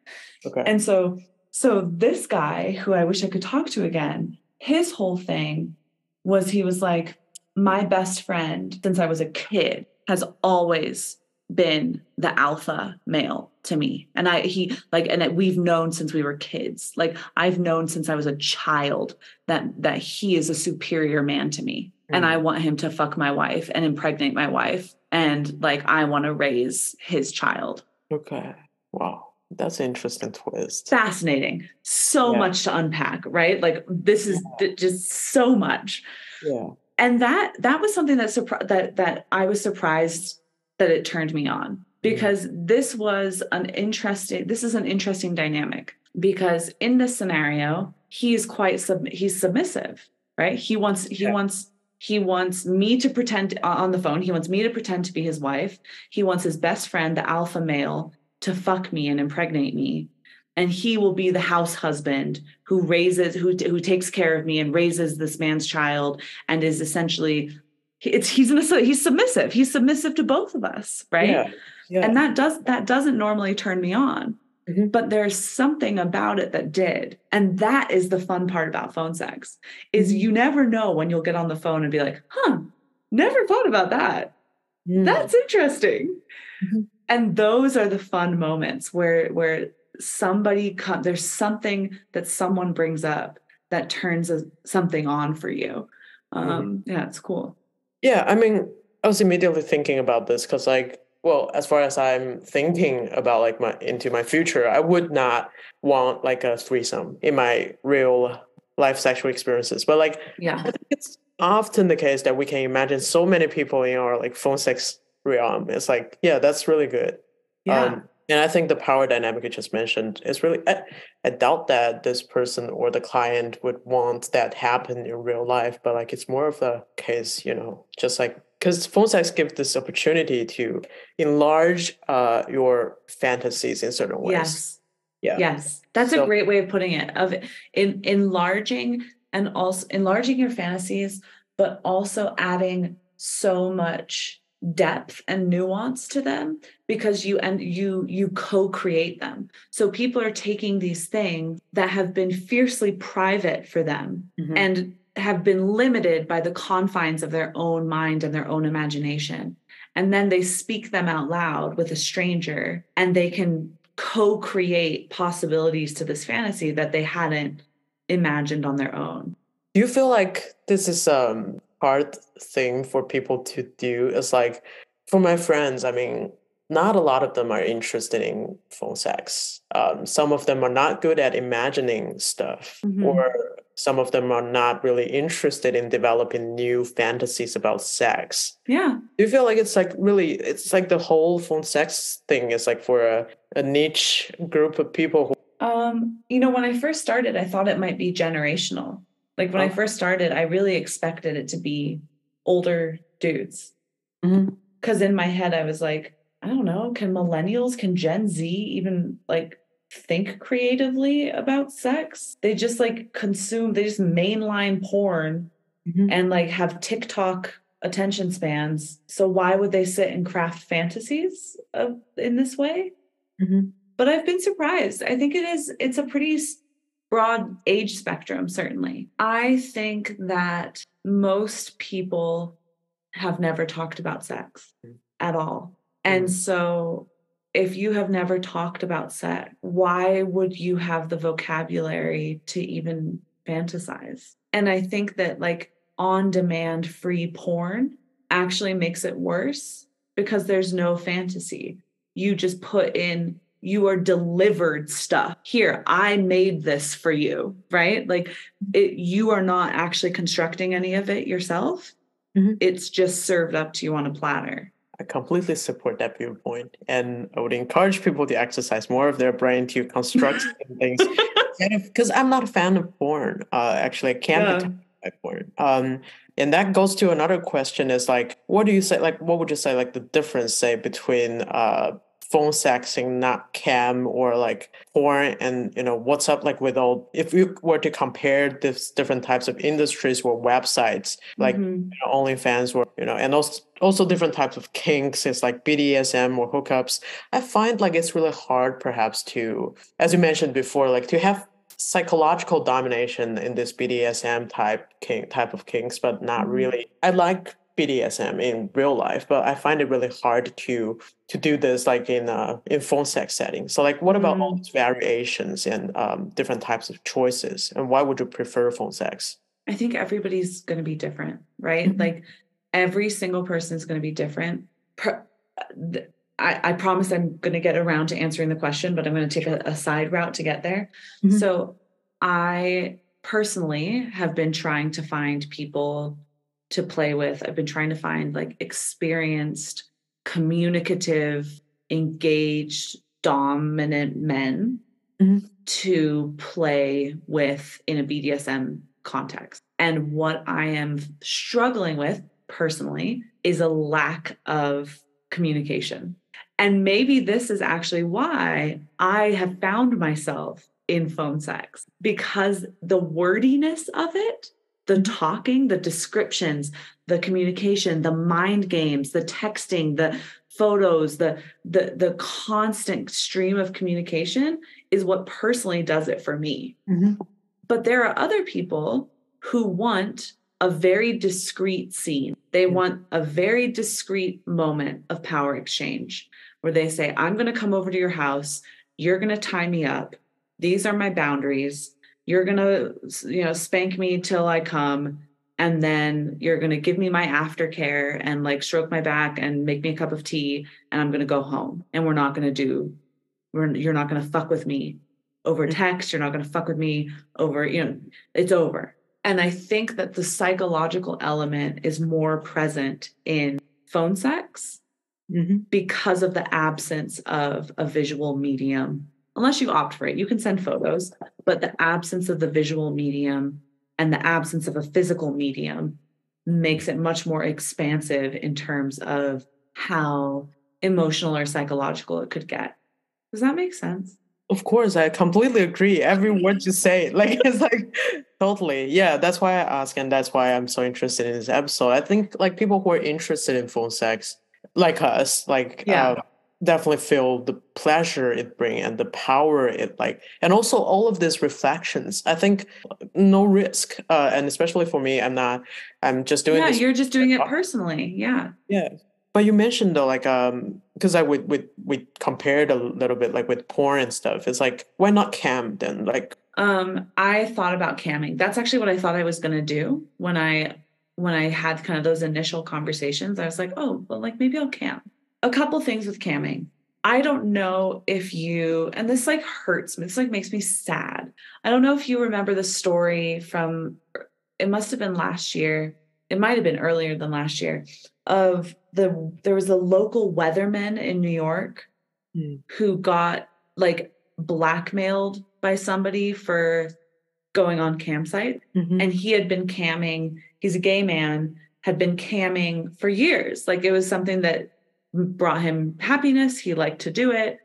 okay and so so this guy who i wish i could talk to again his whole thing was he was like my best friend since i was a kid has always been the alpha male to me. And i he like and we've known since we were kids. Like i've known since i was a child that that he is a superior man to me. Mm. and i mm. want him to fuck my wife and impregnate my wife. And like i want to raise his child. Okay. Wow that's an interesting twist fascinating so yeah. much to unpack right like this is yeah. just so much yeah and that that was something that surprised that that I was surprised that it turned me on mm-hmm. because mm-hmm. this was an interesting this is an interesting dynamic because in this scenario he's quite sub he's submissive right he wants he yeah. wants he wants me to pretend on the phone he wants me to pretend to be his wife he wants his best friend the alpha male to fuck me and impregnate me and he will be the house husband who raises who who takes care of me and raises this man's child and is essentially it's he's in a, he's submissive he's submissive to both of us right yeah, yeah. and that does that doesn't normally turn me on mm-hmm. but there's something about it that did and that is the fun part about phone sex is mm-hmm. you never know when you'll get on the phone and be like huh never thought about that mm. that's interesting mm-hmm. And those are the fun moments where where somebody come there's something that someone brings up that turns a, something on for you. Um mm-hmm. yeah it's cool. Yeah i mean i was immediately thinking about this because like well as far as i'm thinking about like my into my future i would not want like a threesome in my real life sexual experiences. But like yeah. It's often the case that we can imagine so many people in our like phone sex realm it's like yeah that's really good yeah um, and I think the power dynamic you just mentioned is really, I, I, doubt that this person or the client would want that happen in real life, but like it's more of the case, you know, just like, because phone sex gives this opportunity to enlarge uh, your fantasies in certain ways. Yes. Yeah. Yes. That's so, a great way of putting it of in enlarging and also enlarging your fantasies, but also adding so much depth and nuance to them because you and you you co-create them. So people are taking these things that have been fiercely private for them mm-hmm. and have been limited by the confines of their own mind and their own imagination. And then they speak them out loud with a stranger and they can co-create possibilities to this fantasy that they hadn't imagined on their own. Do you feel like this is um hard thing for people to do is like for my friends i mean not a lot of them are interested in phone sex. Um, some of them are not good at imagining stuff mm-hmm. or some of them are not really interested in developing new fantasies about sex. Yeah. Do you feel like it's like really it's like the whole phone sex thing is like for a, a niche group of people who um you know when i first started i thought it might be generational like when oh. I first started, I really expected it to be older dudes. Mhm. Because in my head, I was like, I don't know, can millennials, can Gen Z even like think creatively about sex? They just like consume, they just mainline porn Mhm. and like have TikTok attention spans. So why would they sit and craft fantasies of, in this way? Mhm. But I've been surprised. I think it is it's a pretty broad age spectrum certainly. I think that most people have never talked about sex Mm. at all. And Mm. so if you have never talked about sex, why would you have the vocabulary to even fantasize? And I think that like on demand free porn actually makes it worse because there's no fantasy. You just put in, you are delivered stuff. Here, I made this for you, right? Like it, you are not actually constructing any of it yourself. Mhm. It's just served up to you on a platter. I completely support that viewpoint, and I would encourage people to exercise more of their brain to construct things. Because I'm not a fan of porn. Uh, actually, I can't Yeah. be by porn. Um, and that goes to another question: is like, what do you say? Like, what would you say? Like the difference, say, between uh, phone sexing, not cam, or like porn, and you know, what's up? Like with all, if you were to compare this different types of industries or websites, like Mhm. you know, OnlyFans or you know, and also also different types of kinks. It's like BDSM or hookups. I find like it's really hard, perhaps, to, as you mentioned before, like to have psychological domination in this BDSM type kink type of kinks, but not Mhm. really. I like BDSM in real life, but I find it really hard to to do this like in uh in phone sex setting. So like, what about all Mm. these variations and um, different types of choices, and why would you prefer phone sex? I think everybody's going to be different, right? Mhm. Like every single person is going to be different. Per, th- I, I promise I'm going to get around to answering the question, but I'm going to take a, a side route to get there. Mhm. So I personally have been trying to find people to play with. I've been trying to find like experienced, communicative, engaged, dominant men Mhm. to play with in a BDSM context. And what I am struggling with personally is a lack of communication. And maybe this is actually why I have found myself in phone sex because the wordiness of it, the talking, the descriptions, the communication, the mind games, the texting, the photos, the the the constant stream of communication is what personally does it for me. But there are other people who want a very discreet scene. They Mm. want a very discreet moment of power exchange where they say, I'm going to come over to your house. You're going to tie me up. These are my boundaries. You're going to, you know, spank me till I come. And then you're going to give me my aftercare and like stroke my back and make me a cup of tea. And I'm going to go home. And we're not going to do, we're, you're not going to fuck with me over Mhm. text. You're not going to fuck with me over, you know, it's over. And I think that the psychological element is more present in phone sex because of the absence of a visual medium. Unless you opt for it, you can send photos, but the absence of the visual medium and the absence of a physical medium makes it much more expansive in terms of how emotional or psychological it could get. Does that make sense? Of course, I completely agree. Every word you say, like it's like totally, yeah. That's why I ask, and that's why I'm so interested in this episode. I think like people who are interested in phone sex, like us, like Yeah. uh, definitely feel the pleasure it brings and the power it like, and also all of these reflections. I think no risk, uh, and especially for me, I'm not. I'm just doing yeah, you're just doing it personally. Yeah. Yeah. But you mentioned though, like, um, because I would we we compared a little bit like with porn and stuff. It's like why not cam then? Like, Um, I thought about camming. That's actually what I thought I was going to do when I when I had kind of those initial conversations. I was like, oh, well, like maybe I'll cam. A couple things with camming. I don't know if you and this like hurts me. This like makes me sad. I don't know if you remember the story from it must have been last year. It might have been earlier than last year of the there was a local weatherman in New York Hmm. who got like blackmailed by somebody for going on cam site Mhm. and he had been camming he's a gay man had been camming for years. Like it was something that brought him happiness. He liked to do it.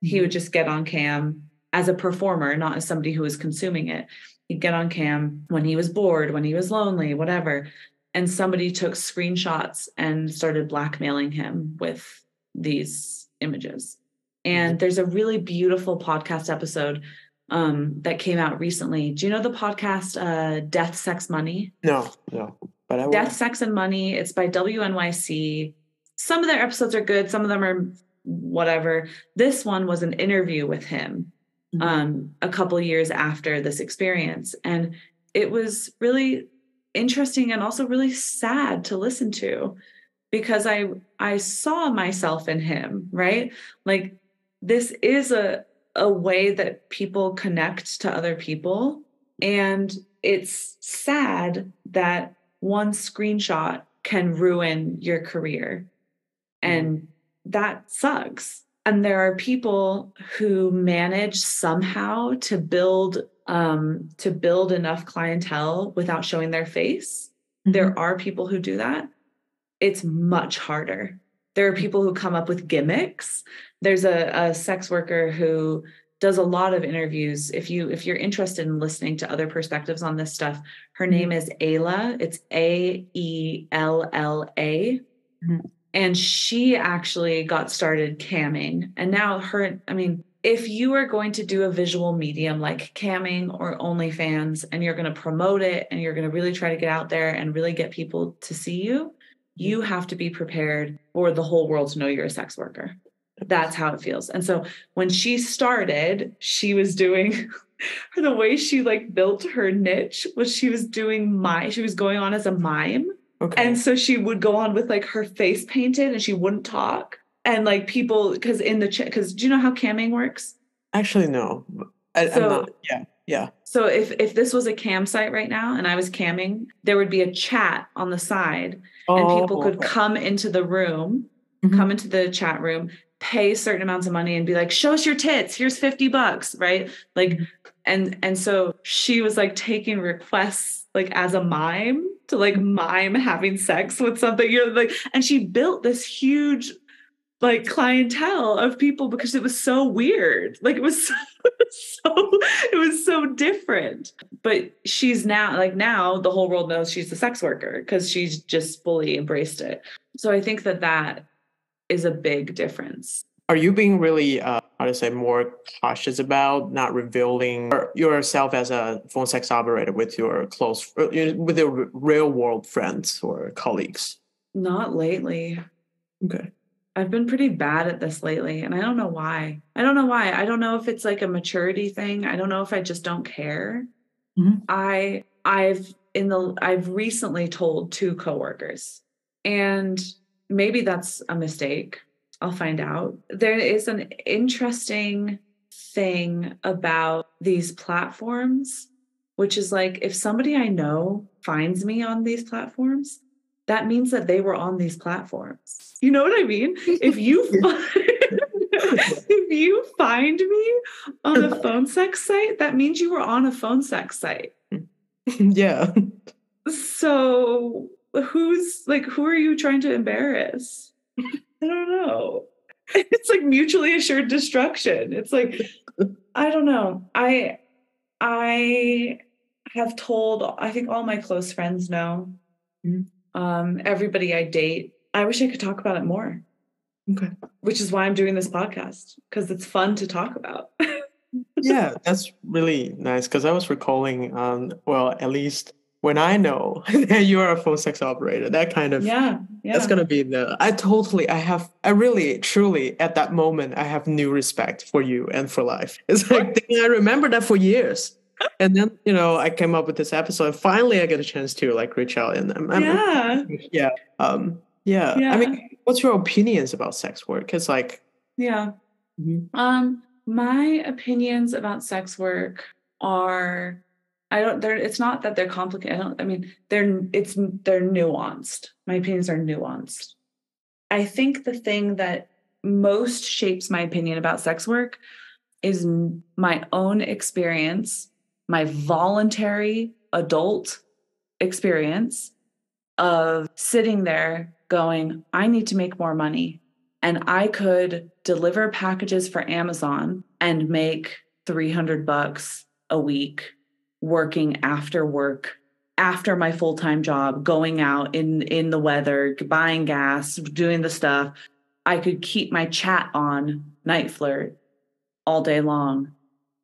He Mm-hmm. would just get on cam as a performer, not as somebody who was consuming it. He'd get on cam when he was bored, when he was lonely, whatever. And somebody took screenshots and started blackmailing him with these images. And there's a really beautiful podcast episode um, that came out recently. Do you know the podcast uh, Death, Sex, Money? No, no. But I will. Death, Sex, and Money. It's by WNYC. Some of their episodes are good, some of them are whatever. This one was an interview with him Mhm. um, a couple years after this experience. And it was really interesting and also really sad to listen to because I I saw myself in him, right? Like this is a a way that people connect to other people and it's sad that one screenshot can ruin your career and that sucks. And there are people who manage somehow to build um, to build enough clientele without showing their face. Mm-hmm. there are people who do that. It's much harder. There are people who come up with gimmicks. There's a, a sex worker who does a lot of interviews. If you if you're interested in listening to other perspectives on this stuff her name is Aella. It's a-e-l-l-a Mhm. And she actually got started camming and now her i mean if you are going to do a visual medium like camming or OnlyFans and you're going to promote it and you're going to really try to get out there and really get people to see you, you have to be prepared for the whole world to know you're a sex worker. That's how it feels. And so when she started, she was doing the way she like built her niche was she was doing my she was going on as a mime. Okay. And so she would go on with like her face painted and she wouldn't talk. And like people, because in the chat, because do you know how camming works? Actually, no. I, So- I'm not. Yeah. Yeah. So if if this was a cam site right now and I was camming, there would be a chat on the side and people could Oh, okay. come into the room, Mhm. come into the chat room, pay certain amounts of money and be like, "Show us your tits. Here's 50 bucks." Right? Like Mhm. and and so she was like taking requests like as a mime to like mime having sex with something. You're like and she built this huge like clientele of people because it was so weird. Like it was so, so it was so different. But she's now like now the whole world knows she's a sex worker because she's just fully embraced it. So i think that that is a big difference Are you being really, uh, how to say, more cautious about not revealing yourself as a phone sex operator with your close, uh, with your real world friends or colleagues? not lately Okay. I've been pretty bad at this lately, and I don't know why. I don't know why. I don't know if it's like a maturity thing. I don't know if I just don't care. Mhm. I I've in the I've recently told two coworkers, and maybe that's a mistake. I'll find out. There is an interesting thing about these platforms, which is like if somebody I know finds me on these platforms, that means that they were on these platforms. You know what I mean? If you find, if you find me on a phone sex site, that means you were on a phone sex site. yeah. So who's like who are you trying to embarrass? I don't know. It's like mutually assured destruction. It's like I don't know. I I have told I think all my close friends know. Mhm. Um everybody I date. I wish I could talk about it more, Okay. which is why I'm doing this podcast because it's fun to talk about. yeah, that's really nice because I was recalling, um, well, at least when I know that you are a phone sex operator, that kind of yeah. Yeah. that's gonna be the. I totally, I have, I really, truly, at that moment, I have new respect for you and for life. It's like I remember that for years, and then you know I came up with this episode. And finally, I get a chance to like reach out and I'm, I'm- yeah. yeah, um, yeah. I mean, what's your opinions about sex work? It's like, Yeah. Mhm. Um, my opinions about sex work are I don't they're it's not that they're complicated. I don't I mean they're it's they're nuanced. My opinions are nuanced. I think the thing that most shapes my opinion about sex work is my own experience, my voluntary adult experience of sitting there going, I need to make more money. And I could deliver packages for Amazon and make 300 bucks a week working after work after my full-time job going out in in the weather buying gas doing the stuff. I could keep my chat on NiteFlirt all day long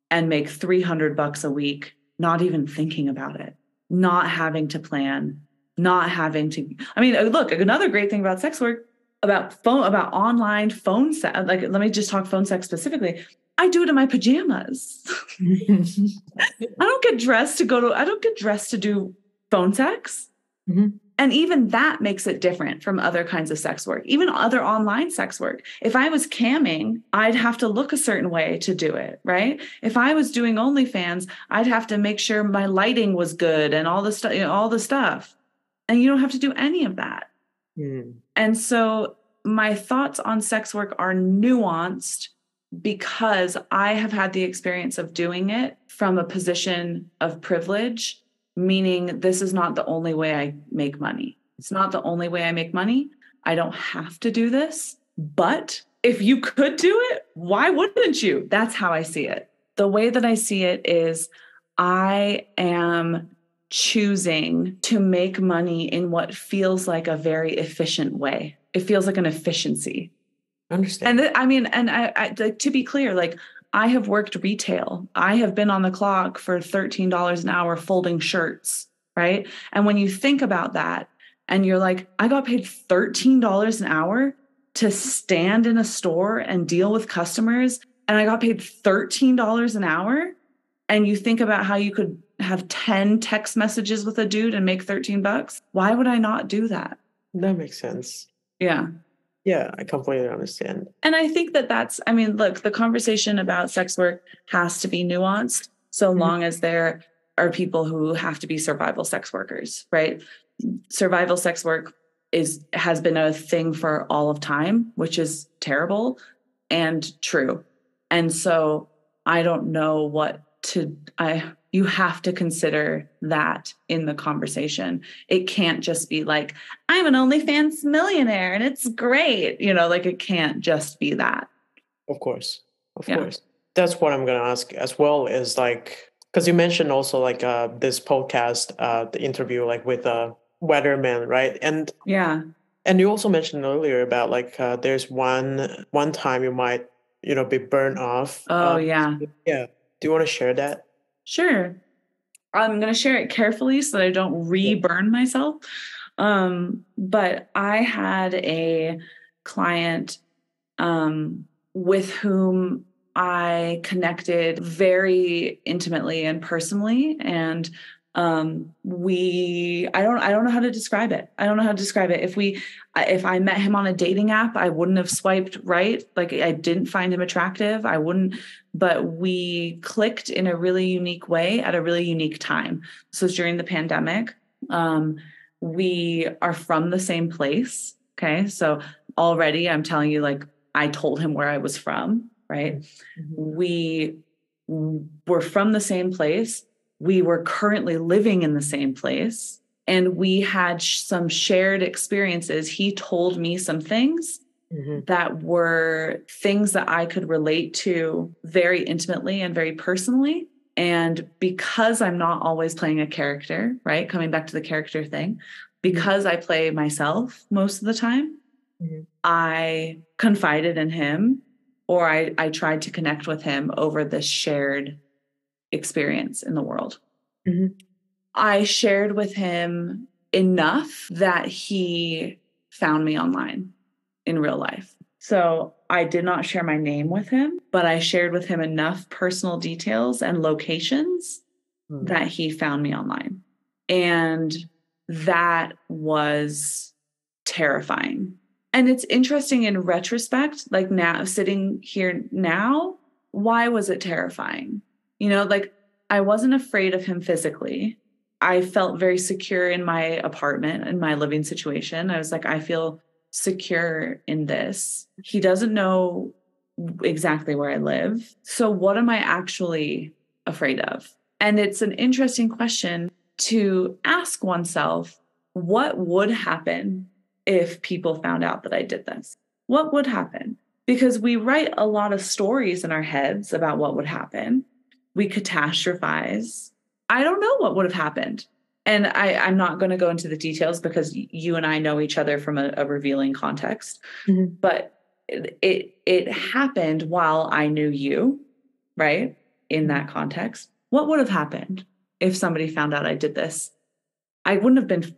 and make 300 bucks a week not even thinking about it not having to plan not having to i mean uh, look another great thing about sex work about phone about online phone sex like let me just talk phone sex specifically I do it in my pajamas. I don't get dressed to go to, I don't get dressed to do phone sex. Mm-hmm. And even that makes it different from other kinds of sex work, even other online sex work. If I was camming, I'd have to look a certain way to do it, right? If I was doing OnlyFans, I'd have to make sure my lighting was good and all the stuff, you know, all the stuff. And you don't have to do any of that. Mm. And so my thoughts on sex work are nuanced because I have had the experience of doing it from a position of privilege, meaning this is not the only way I make money. It's not the only way I make money. I don't have to do this. But if you could do it, why wouldn't you? That's how I see it. The way that I see it is I am choosing to make money in what feels like a very efficient way. It feels like an efficiency Understand. And I mean, and I, I like, to be clear, like I have worked retail. I have been on the clock for $13 an hour folding shirts, right? And when you think about that and you're like, I got paid $13 an hour to stand in a store and deal with customers, and I got paid $13 an hour. And you think about how you could have 10 text messages with a dude and make 13 bucks. Why would I not do that? That makes sense. Yeah. Yeah, I completely understand. And I think that that's, I mean, look, the conversation about sex work has to be nuanced so mm-hmm. long as there are people who have to be survival sex workers, right? Survival sex work is has been a thing for all of time, which is terrible and true. And so I don't know what to I you have to consider that in the conversation. It can't just be like, I'm an OnlyFans millionaire and it's great. You know, like it can't just be that. Of course. Of yeah. course. That's what I'm going to ask as well is like, because you mentioned also like uh, this podcast, uh, the interview like with a uh, weatherman, right? And yeah. And you also mentioned earlier about like uh, there's one one time you might you know be burned off. Oh um, yeah. Yeah. Do you want to share that? Sure. I'm going to share it carefully so that I don't re-burn myself. Um, but I had a client um, with whom I connected very intimately and personally, and um, we i don't i don't know how to describe it. I don't know how to describe it. If we if i met him on a dating app i wouldn't have swiped right. Like i didn't find him attractive. I wouldn't but we clicked in a really unique way at a really unique time. This was during the pandemic. Um, we are from the same place. Okay. So already i'm telling you like i told him where i was from right? Mm-hmm. we were from the same place we were currently living in the same place and we had sh- some shared experiences. He told me some things mm-hmm. that were things that I could relate to very intimately and very personally. And because I'm not always playing a character, right? Coming back to the character thing, mm-hmm. because mm-hmm. I play myself most of the time, mm-hmm. I confided in him or I, I tried to connect with him over this shared experience in the world. Mm-hmm. I shared with him enough that he found me online in real life. So I did not share my name with him, but I shared with him enough personal details and locations mm-hmm. that he found me online. And that was terrifying. And it's interesting in retrospect, like now sitting here now, why was it terrifying? You know, like I wasn't afraid of him physically. I felt very secure in my apartment in my living situation. I was like, I feel secure in this. He doesn't know exactly where I live. So, what am I actually afraid of? And it's an interesting question to ask oneself what would happen if people found out that I did this? What would happen? Because we write a lot of stories in our heads about what would happen. We catastrophize. I don't know what would have happened. And I, I'm not going to go into the details because you and I know each other from a, a revealing context. Mm-hmm. But it, it it happened while I knew you, right? In that context. What would have happened if somebody found out I did this? I wouldn't have been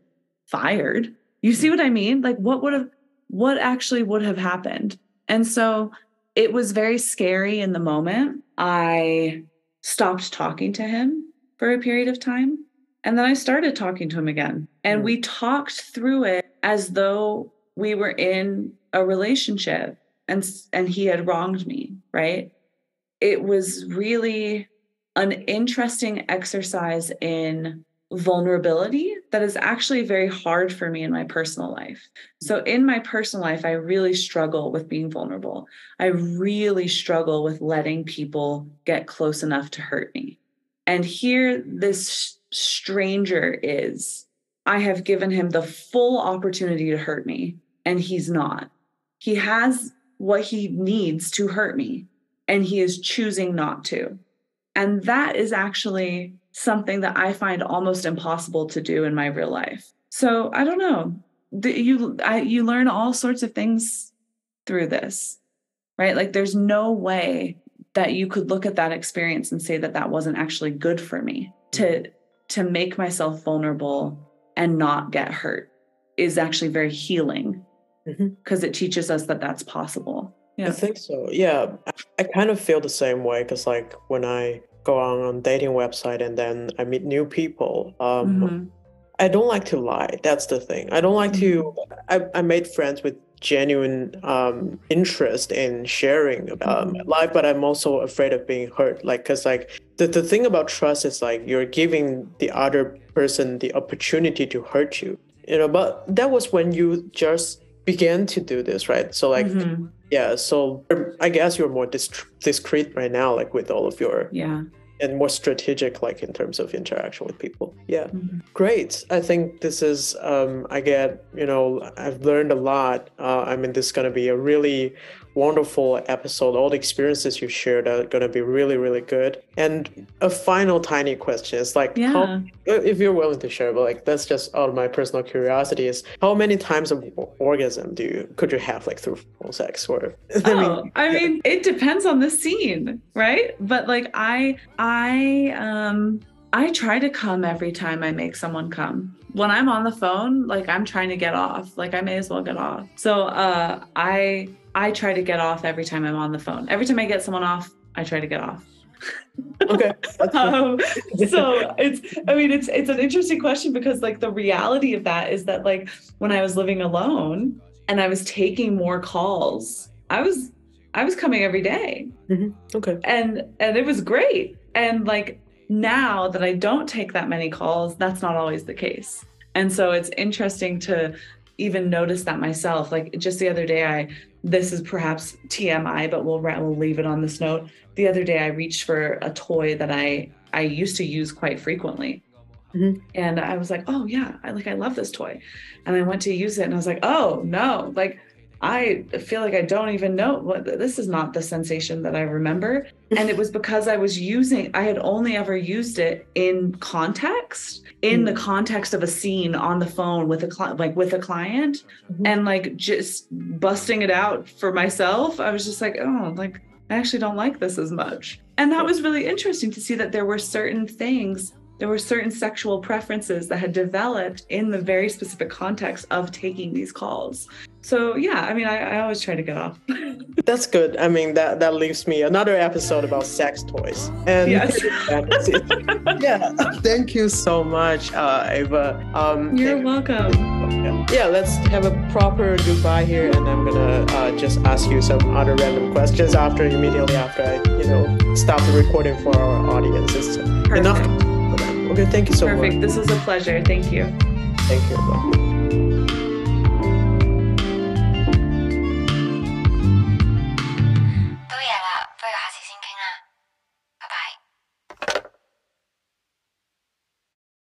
fired. You see what I mean? Like what would have what actually would have happened? And so it was very scary in the moment. I stopped talking to him for a period of time. And then I started talking to him again. And mm. we talked through it as though we were in a relationship and and he had wronged me, right? It was really an interesting exercise in vulnerability that is actually very hard for me in my personal life. So, in my personal life, I really struggle with being vulnerable. I really struggle with letting people get close enough to hurt me. And here, this stranger is. I have given him the full opportunity to hurt me, and he's not. He has what he needs to hurt me, and he is choosing not to. And that is actually something that I find almost impossible to do in my real life. So I don't know. You I, you learn all sorts of things through this, right? Like there's no way that you could look at that experience and say that that wasn't actually good for me to to make myself vulnerable and not get hurt is actually very healing because mm-hmm. it teaches us that that's possible. Yeah. I think so. Yeah, I kind of feel the same way because like when I go on a dating website and then I meet new people. Um, mm-hmm. I don't like to lie. That's the thing. I don't like mm-hmm. to. I, I made friends with genuine um, interest in sharing about mm-hmm. my life, but I'm also afraid of being hurt. Like, cause like the, the thing about trust is like you're giving the other person the opportunity to hurt you. You know, but that was when you just began to do this, right? So like mm-hmm. Yeah, so I guess you're more discreet right now, like with all of your yeah. and more strategic like in terms of interaction with people. Yeah. Mm-hmm. great. I think this is um i get you know i've learned a lot. Uh, i mean this is going to be a really wonderful episode. All the experiences you shared are going to be really, really good. And a final tiny question is like, yeah. how, if you're willing to share, but like that's just out of my personal curiosity is how many times of orgasm do you could you have like through sex or? I oh, mean, I mean, it depends on the scene, right? But like I, I, um, I try to come every time I make someone come. When I'm on the phone, like I'm trying to get off, like I may as well get off. So uh I I try to get off every time I'm on the phone. Every time I get someone off, I try to get off. okay. um, so it's I mean it's it's an interesting question because like the reality of that is that like when I was living alone and I was taking more calls, I was I was coming every day. Mm-hmm. Okay. And and it was great. And like now that I don't take that many calls, that's not always the case. And so it's interesting to even notice that myself. Like just the other day, I this is perhaps TMI, but we'll we'll leave it on this note. The other day, I reached for a toy that I I used to use quite frequently, mm-hmm. and I was like, oh yeah, I like I love this toy, and I went to use it, and I was like, oh no, like I feel like I don't even know what this is not the sensation that I remember. And it was because I was using, I had only ever used it in context, in mm the context of a scene on the phone with a client, like with a client, mm-hmm. and like just busting it out for myself. I was just like, oh, like I actually don't like this as much. And that was really interesting to see that there were certain things there were certain sexual preferences that had developed in the very specific context of taking these calls. So yeah, I mean, I, I always try to get off. That's good. I mean, that that leaves me another episode about sex toys. And yes. yeah, thank you so much, uh, Ava. Um, You're welcome. Yeah, let's have a proper goodbye here, and I'm gonna uh, just ask you some other random questions after immediately after I, you know, stop the recording for our audience. It's enough. Okay, thank you so Perfect. much. This was a pleasure. Thank you. Thank you.